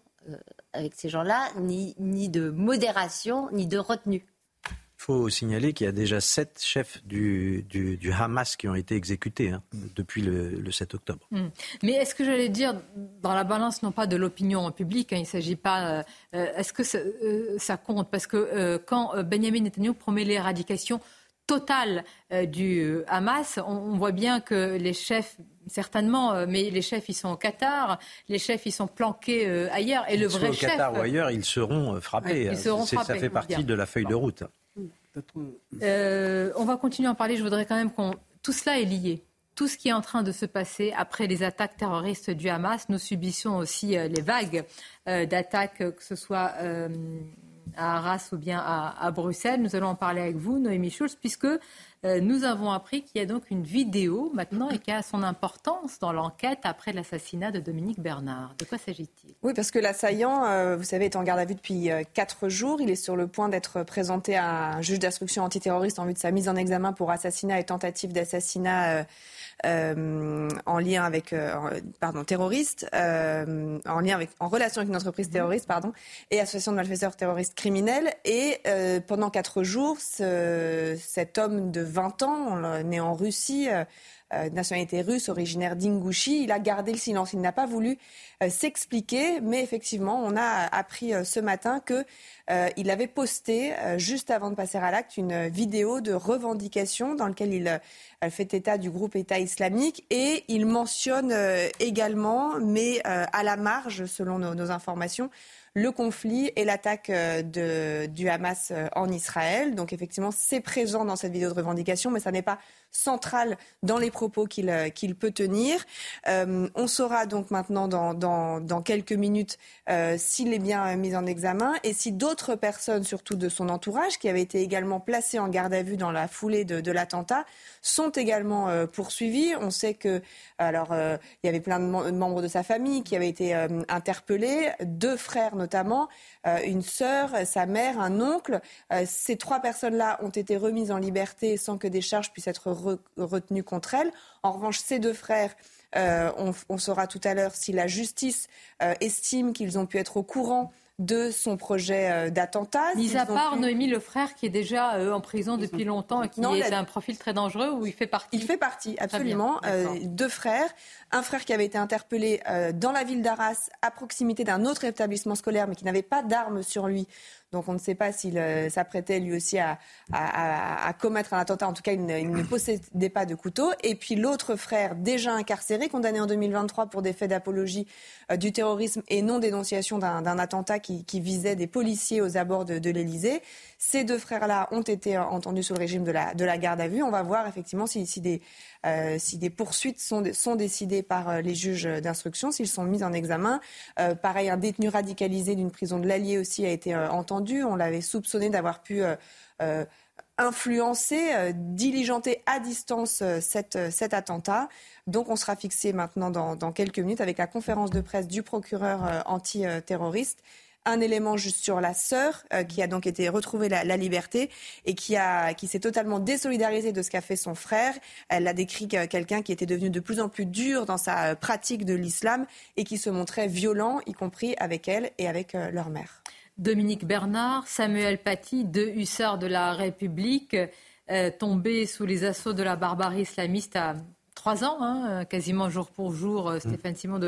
avec ces gens-là, ni de modération, ni de retenue. Il faut signaler qu'il y a déjà sept chefs du, du, Hamas qui ont été exécutés hein, depuis le, 7 octobre. Hmm. Mais est-ce que j'allais dire, dans la balance, non pas de l'opinion publique, hein, il ne s'agit pas. Euh, euh, est-ce que euh, ça, compte? Parce que quand Benjamin Netanyahu promet l'éradication totale du Hamas, on, voit bien que les chefs certainement, mais les chefs, ils sont au Qatar, les chefs, ils sont planqués ailleurs. Et le vrai au chef. Au Qatar ou ailleurs, ils seront frappés. ils seront frappés ça fait partie de la feuille de route. Euh, on va continuer à en parler. Je voudrais quand même qu'on. Tout cela est lié. Tout ce qui est en train de se passer après les attaques terroristes du Hamas, nous subissons aussi euh, les vagues euh, d'attaques, que ce soit à Arras ou bien à, Bruxelles. Nous allons en parler avec vous, Noémie Schulz, puisque euh, nous avons appris qu'il y a donc une vidéo maintenant et qui a son importance dans l'enquête après l'assassinat de Dominique Bernard. De quoi s'agit-il? Oui, parce que l'assaillant, euh, vous savez, est en garde à vue depuis euh, quatre jours. Il est sur le point d'être présenté à un juge d'instruction antiterroriste en vue de sa mise en examen pour assassinat et tentative d'assassinat en lien avec, euh, pardon, terroriste, euh, en lien avec, en relation avec une entreprise terroriste, pardon, et association de malfaiteurs terroristes criminels. Et pendant quatre jours, ce, cet homme de 20 ans, né en Russie, euh, nationalité russe, originaire d'Ingouchi. Il a gardé le silence. Il n'a pas voulu euh, s'expliquer, mais effectivement, on a appris euh, ce matin que il avait posté juste avant de passer à l'acte une vidéo de revendication dans laquelle il fait état du groupe État islamique et il mentionne également, mais à la marge, selon nos informations, le conflit et l'attaque euh, du Hamas euh, en Israël. Donc effectivement, c'est présent dans cette vidéo de revendication, mais ça n'est pas central dans les propos qu'il euh, peut tenir. on saura donc maintenant dans, dans, quelques minutes s'il est bien mis en examen et si d'autres personnes, surtout de son entourage, qui avaient été également placées en garde à vue dans la foulée de, l'attentat, sont également poursuivies. On sait que alors il y avait plein de membres de sa famille qui avaient été interpellés, deux frères notamment, euh, une sœur, sa mère, un oncle. Euh, ces trois personnes-là ont été remises en liberté sans que des charges puissent être retenues contre elles. En revanche, ces deux frères euh, on, saura tout à l'heure si la justice estime qu'ils ont pu être au courant de son projet d'attentat. Mis à part Noémie, le frère qui est déjà en prison depuis longtemps et qui est un profil très dangereux où il fait partie. Il fait partie, absolument. deux frères. Un frère qui avait été interpellé dans la ville d'Arras à proximité d'un autre établissement scolaire mais qui n'avait pas d'armes sur lui donc on ne sait pas s'il s'apprêtait lui aussi à, commettre un attentat. En tout cas, il ne, possédait pas de couteau. Et puis l'autre frère, déjà incarcéré, condamné en 2023 pour des faits d'apologie euh, du terrorisme et non dénonciation d'un attentat qui, visait des policiers aux abords de, de l'Élysée. Ces deux frères-là ont été entendus sous le régime de la, de la garde à vue. On va voir effectivement si, si, des, euh, si des poursuites sont, décidées par les juges d'instruction, s'ils sont mis en examen. pareil, un détenu radicalisé d'une prison de l'Allier aussi a été entendu on l'avait soupçonné d'avoir pu euh, euh, influencer, euh, diligenter à distance cet attentat. Donc on sera fixé maintenant dans, quelques minutes avec la conférence de presse du procureur antiterroriste un élément juste sur la sœur qui a donc été retrouvée la, liberté et qui, qui s'est totalement désolidarisée de ce qu'a fait son frère. Elle a décrit quelqu'un qui était devenu de plus en plus dur dans sa pratique de l'islam et qui se montrait violent, y compris avec elle et avec leur mère. Dominique Bernard, Samuel Paty, deux hussards de la République, euh, tombés sous les assauts de la barbarie islamiste à trois ans, hein, quasiment jour pour jour, euh, Stéphane Simon,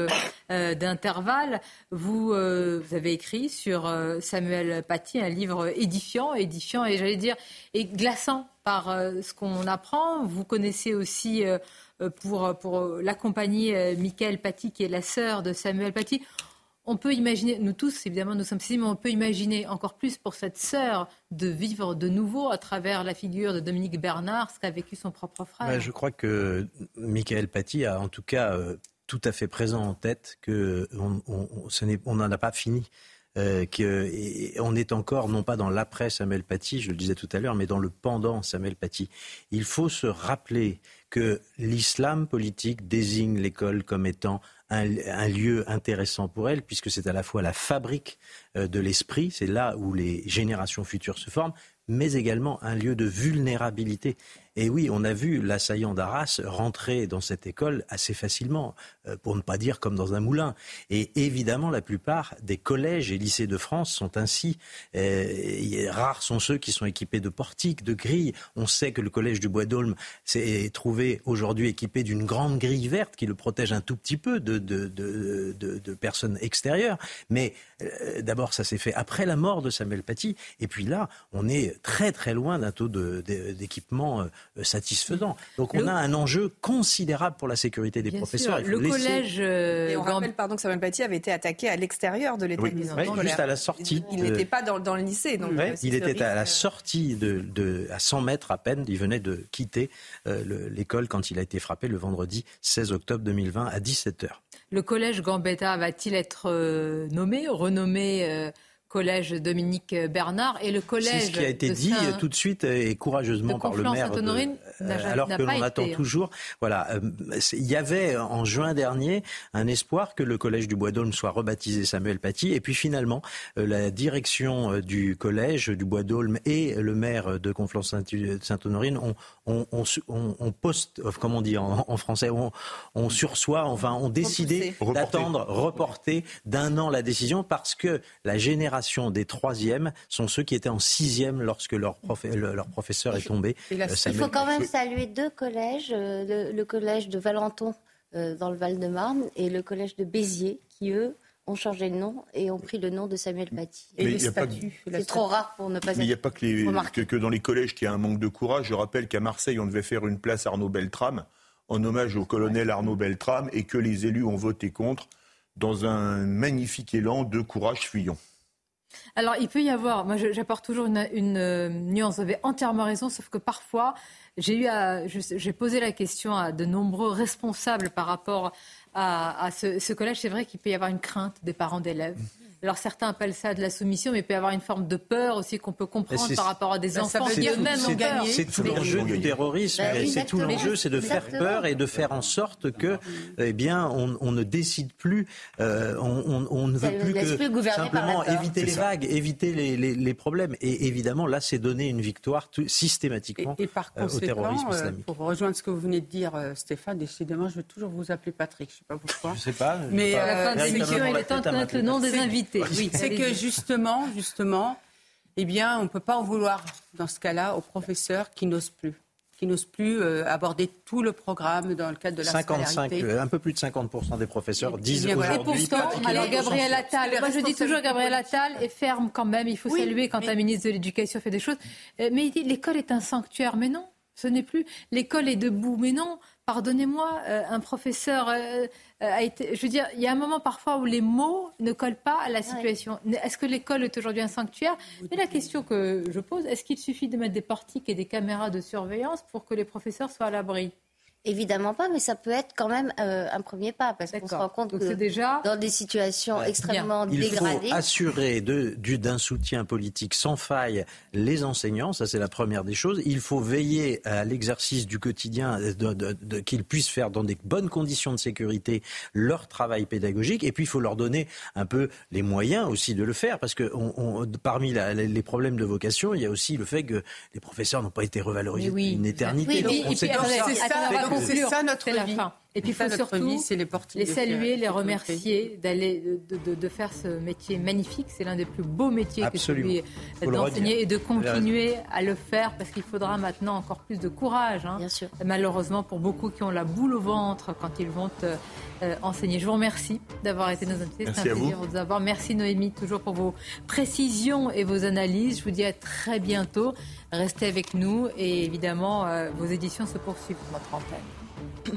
euh, d'intervalle. Vous, avez écrit sur Samuel Paty un livre édifiant, édifiant et j'allais dire, et glaçant par ce qu'on apprend. Vous connaissez aussi, pour, pour l'accompagner, Michael Paty, qui est la sœur de Samuel Paty on peut imaginer, nous tous évidemment nous sommes saisis, mais on peut imaginer encore plus pour cette sœur de vivre de nouveau à travers la figure de Dominique Bernard ce qu'a vécu son propre frère. je crois que Michael Paty a en tout cas euh, tout à fait présent en tête qu'on on n'en a pas fini. Euh, on est encore non pas dans l'après Samuel Paty, je le disais tout à l'heure, mais dans le pendant Samuel Paty. Il faut se rappeler que l'islam politique désigne l'école comme étant un, lieu intéressant pour elle, puisque c'est à la fois la fabrique euh, de l'esprit, c'est là où les générations futures se forment, mais également un lieu de vulnérabilité. Et oui, on a vu l'assaillant d'Arras rentrer dans cette école assez facilement, euh, pour ne pas dire comme dans un moulin. Et évidemment, la plupart des collèges et lycées de France sont ainsi. Euh, rares sont ceux qui sont équipés de portiques, de grilles. On sait que le collège du Bois d'Aulne s'est trouvé aujourd'hui équipé d'une grande grille verte qui le protège un tout petit peu de, personnes extérieures. Mais euh, d'abord, ça s'est fait après la mort de Samuel Paty. Et puis là, on est très très loin d'un taux d'équipement satisfaisant. Donc on a un enjeu considérable pour la sécurité des professeurs. le collège. Euh, Et on rappelle pardon, que Samuel Paty avait été attaqué à l'extérieur de l'établissement. Oui, juste à la sortie. Il n'était pas dans, le lycée. Donc euh, il était à la sortie, de, à 100 mètres à peine. Il venait de quitter l'école quand il a été frappé le vendredi 16 octobre 2020 à 17h. Le collège Gambetta va-t-il être nommé, renommé collège Dominique Bernard et le collège. C'est ce qui a été dit tout de suite et courageusement par le maire. De, euh, alors que l'on attend toujours. Voilà, euh, il y avait en juin dernier un espoir que le collège du Bois d'Aulne soit rebaptisé Samuel Paty. Et puis finalement, euh, la direction du collège du Bois d'Aulne et le maire de Conflans-Sainte-Honorine ont, on, on, on, poste, comme on dit en, français, on, on sursoit, enfin, ont décidé d'attendre, reporter d'un an la décision parce que la génération des troisièmes sont ceux qui étaient en sixième lorsque leur, leur professeur est tombé. Il faut quand même saluer deux collèges, euh, le, collège de Valenton euh, dans le Val-de-Marne et le collège de Béziers qui, eux, ont changé de nom et ont pris le nom de Samuel Paty. Et C'est trop rare pour ne pas Mais il n'y a pas que, que, dans les collèges qu'il y a un manque de courage. Je rappelle qu'à Marseille, on devait faire une place Arnaud Beltrame en hommage au colonel Arnaud Beltrame et que les élus ont voté contre dans un magnifique élan de courage fuyant. Alors, il peut y avoir, moi j'apporte toujours une, euh, nuance, vous avez entièrement raison, sauf que parfois, j'ai j'ai posé la question à de nombreux responsables par rapport à, ce, collège. C'est vrai qu'il peut y avoir une crainte des parents d'élèves. Alors certains appellent ça de la soumission, mais il peut y avoir une forme de peur aussi qu'on peut comprendre par rapport à des bah, enfants qui eux-mêmes ont gagné. C'est tout l'enjeu du terrorisme. Bah c'est tout l'enjeu, c'est de faire peur et de faire en sorte que, eh bien, on, ne décide plus, euh, on, ne veut plus que simplement éviter les vagues, éviter les, problèmes. Et évidemment, là, c'est donner une victoire systématiquement euh, au terrorisme euh, islamique. Pour rejoindre ce que vous venez de dire, Stéphane, décidément, je vais toujours vous appeler Patrick. Je ne sais pas pourquoi. Je ne sais pas. Mais à la fin de l'émission, il est temps de connaître le nom des invités réalité. Oui, c'est que justement, justement, eh bien, on ne peut pas en vouloir dans ce cas-là aux professeurs qui n'osent plus qui n'osent plus euh, aborder tout le programme dans le cadre de la 55, euh, Un peu plus de 50% des professeurs disent aujourd'hui... Et pourtant, alors Gabriel Attal, moi je dis toujours Gabriel Attal est ferme quand même, il faut saluer quand un ministre de l'Éducation fait des choses, euh, mais il dit l'école est un sanctuaire, mais non, ce n'est plus. L'école est debout, mais non, pardonnez-moi, un professeur euh, a été. Je veux dire, il y a un moment parfois où les mots ne collent pas à la situation. Est-ce que l'école est aujourd'hui un sanctuaire? Mais la question que je pose, est-ce qu'il suffit de mettre des portiques et des caméras de surveillance pour que les professeurs soient à l'abri? Évidemment pas, mais ça peut être quand même euh, un premier pas, parce qu'on se rend compte que déjà... dans des situations extrêmement dégradées... Il faut assurer d'un soutien politique sans faille les enseignants, ça c'est la première des choses. Il faut veiller à l'exercice du quotidien, de, qu'ils puissent faire dans des bonnes conditions de sécurité leur travail pédagogique, et puis il faut leur donner un peu les moyens aussi de le faire, parce que on, parmi les problèmes de vocation, il y a aussi le fait que les professeurs n'ont pas été revalorisés oui. une éternité. Oui, c'est ça, c'est ça notre vie. Et puis il faut surtout les, saluer, les remercier d'aller de, de, faire ce métier magnifique. C'est l'un des plus beaux métiers que celui d'enseigner et de continuer à le faire parce qu'il faudra maintenant encore plus de courage. Hein. Bien sûr. Malheureusement pour beaucoup qui ont la boule au ventre quand ils vont euh, enseigner. Je vous remercie d'avoir été nos invités. C'est un plaisir de vous avoir. Merci Noémie toujours pour vos précisions et vos analyses. Je vous dis à très bientôt. Restez avec nous et évidemment euh, vos éditions se poursuivent sur notre antenne.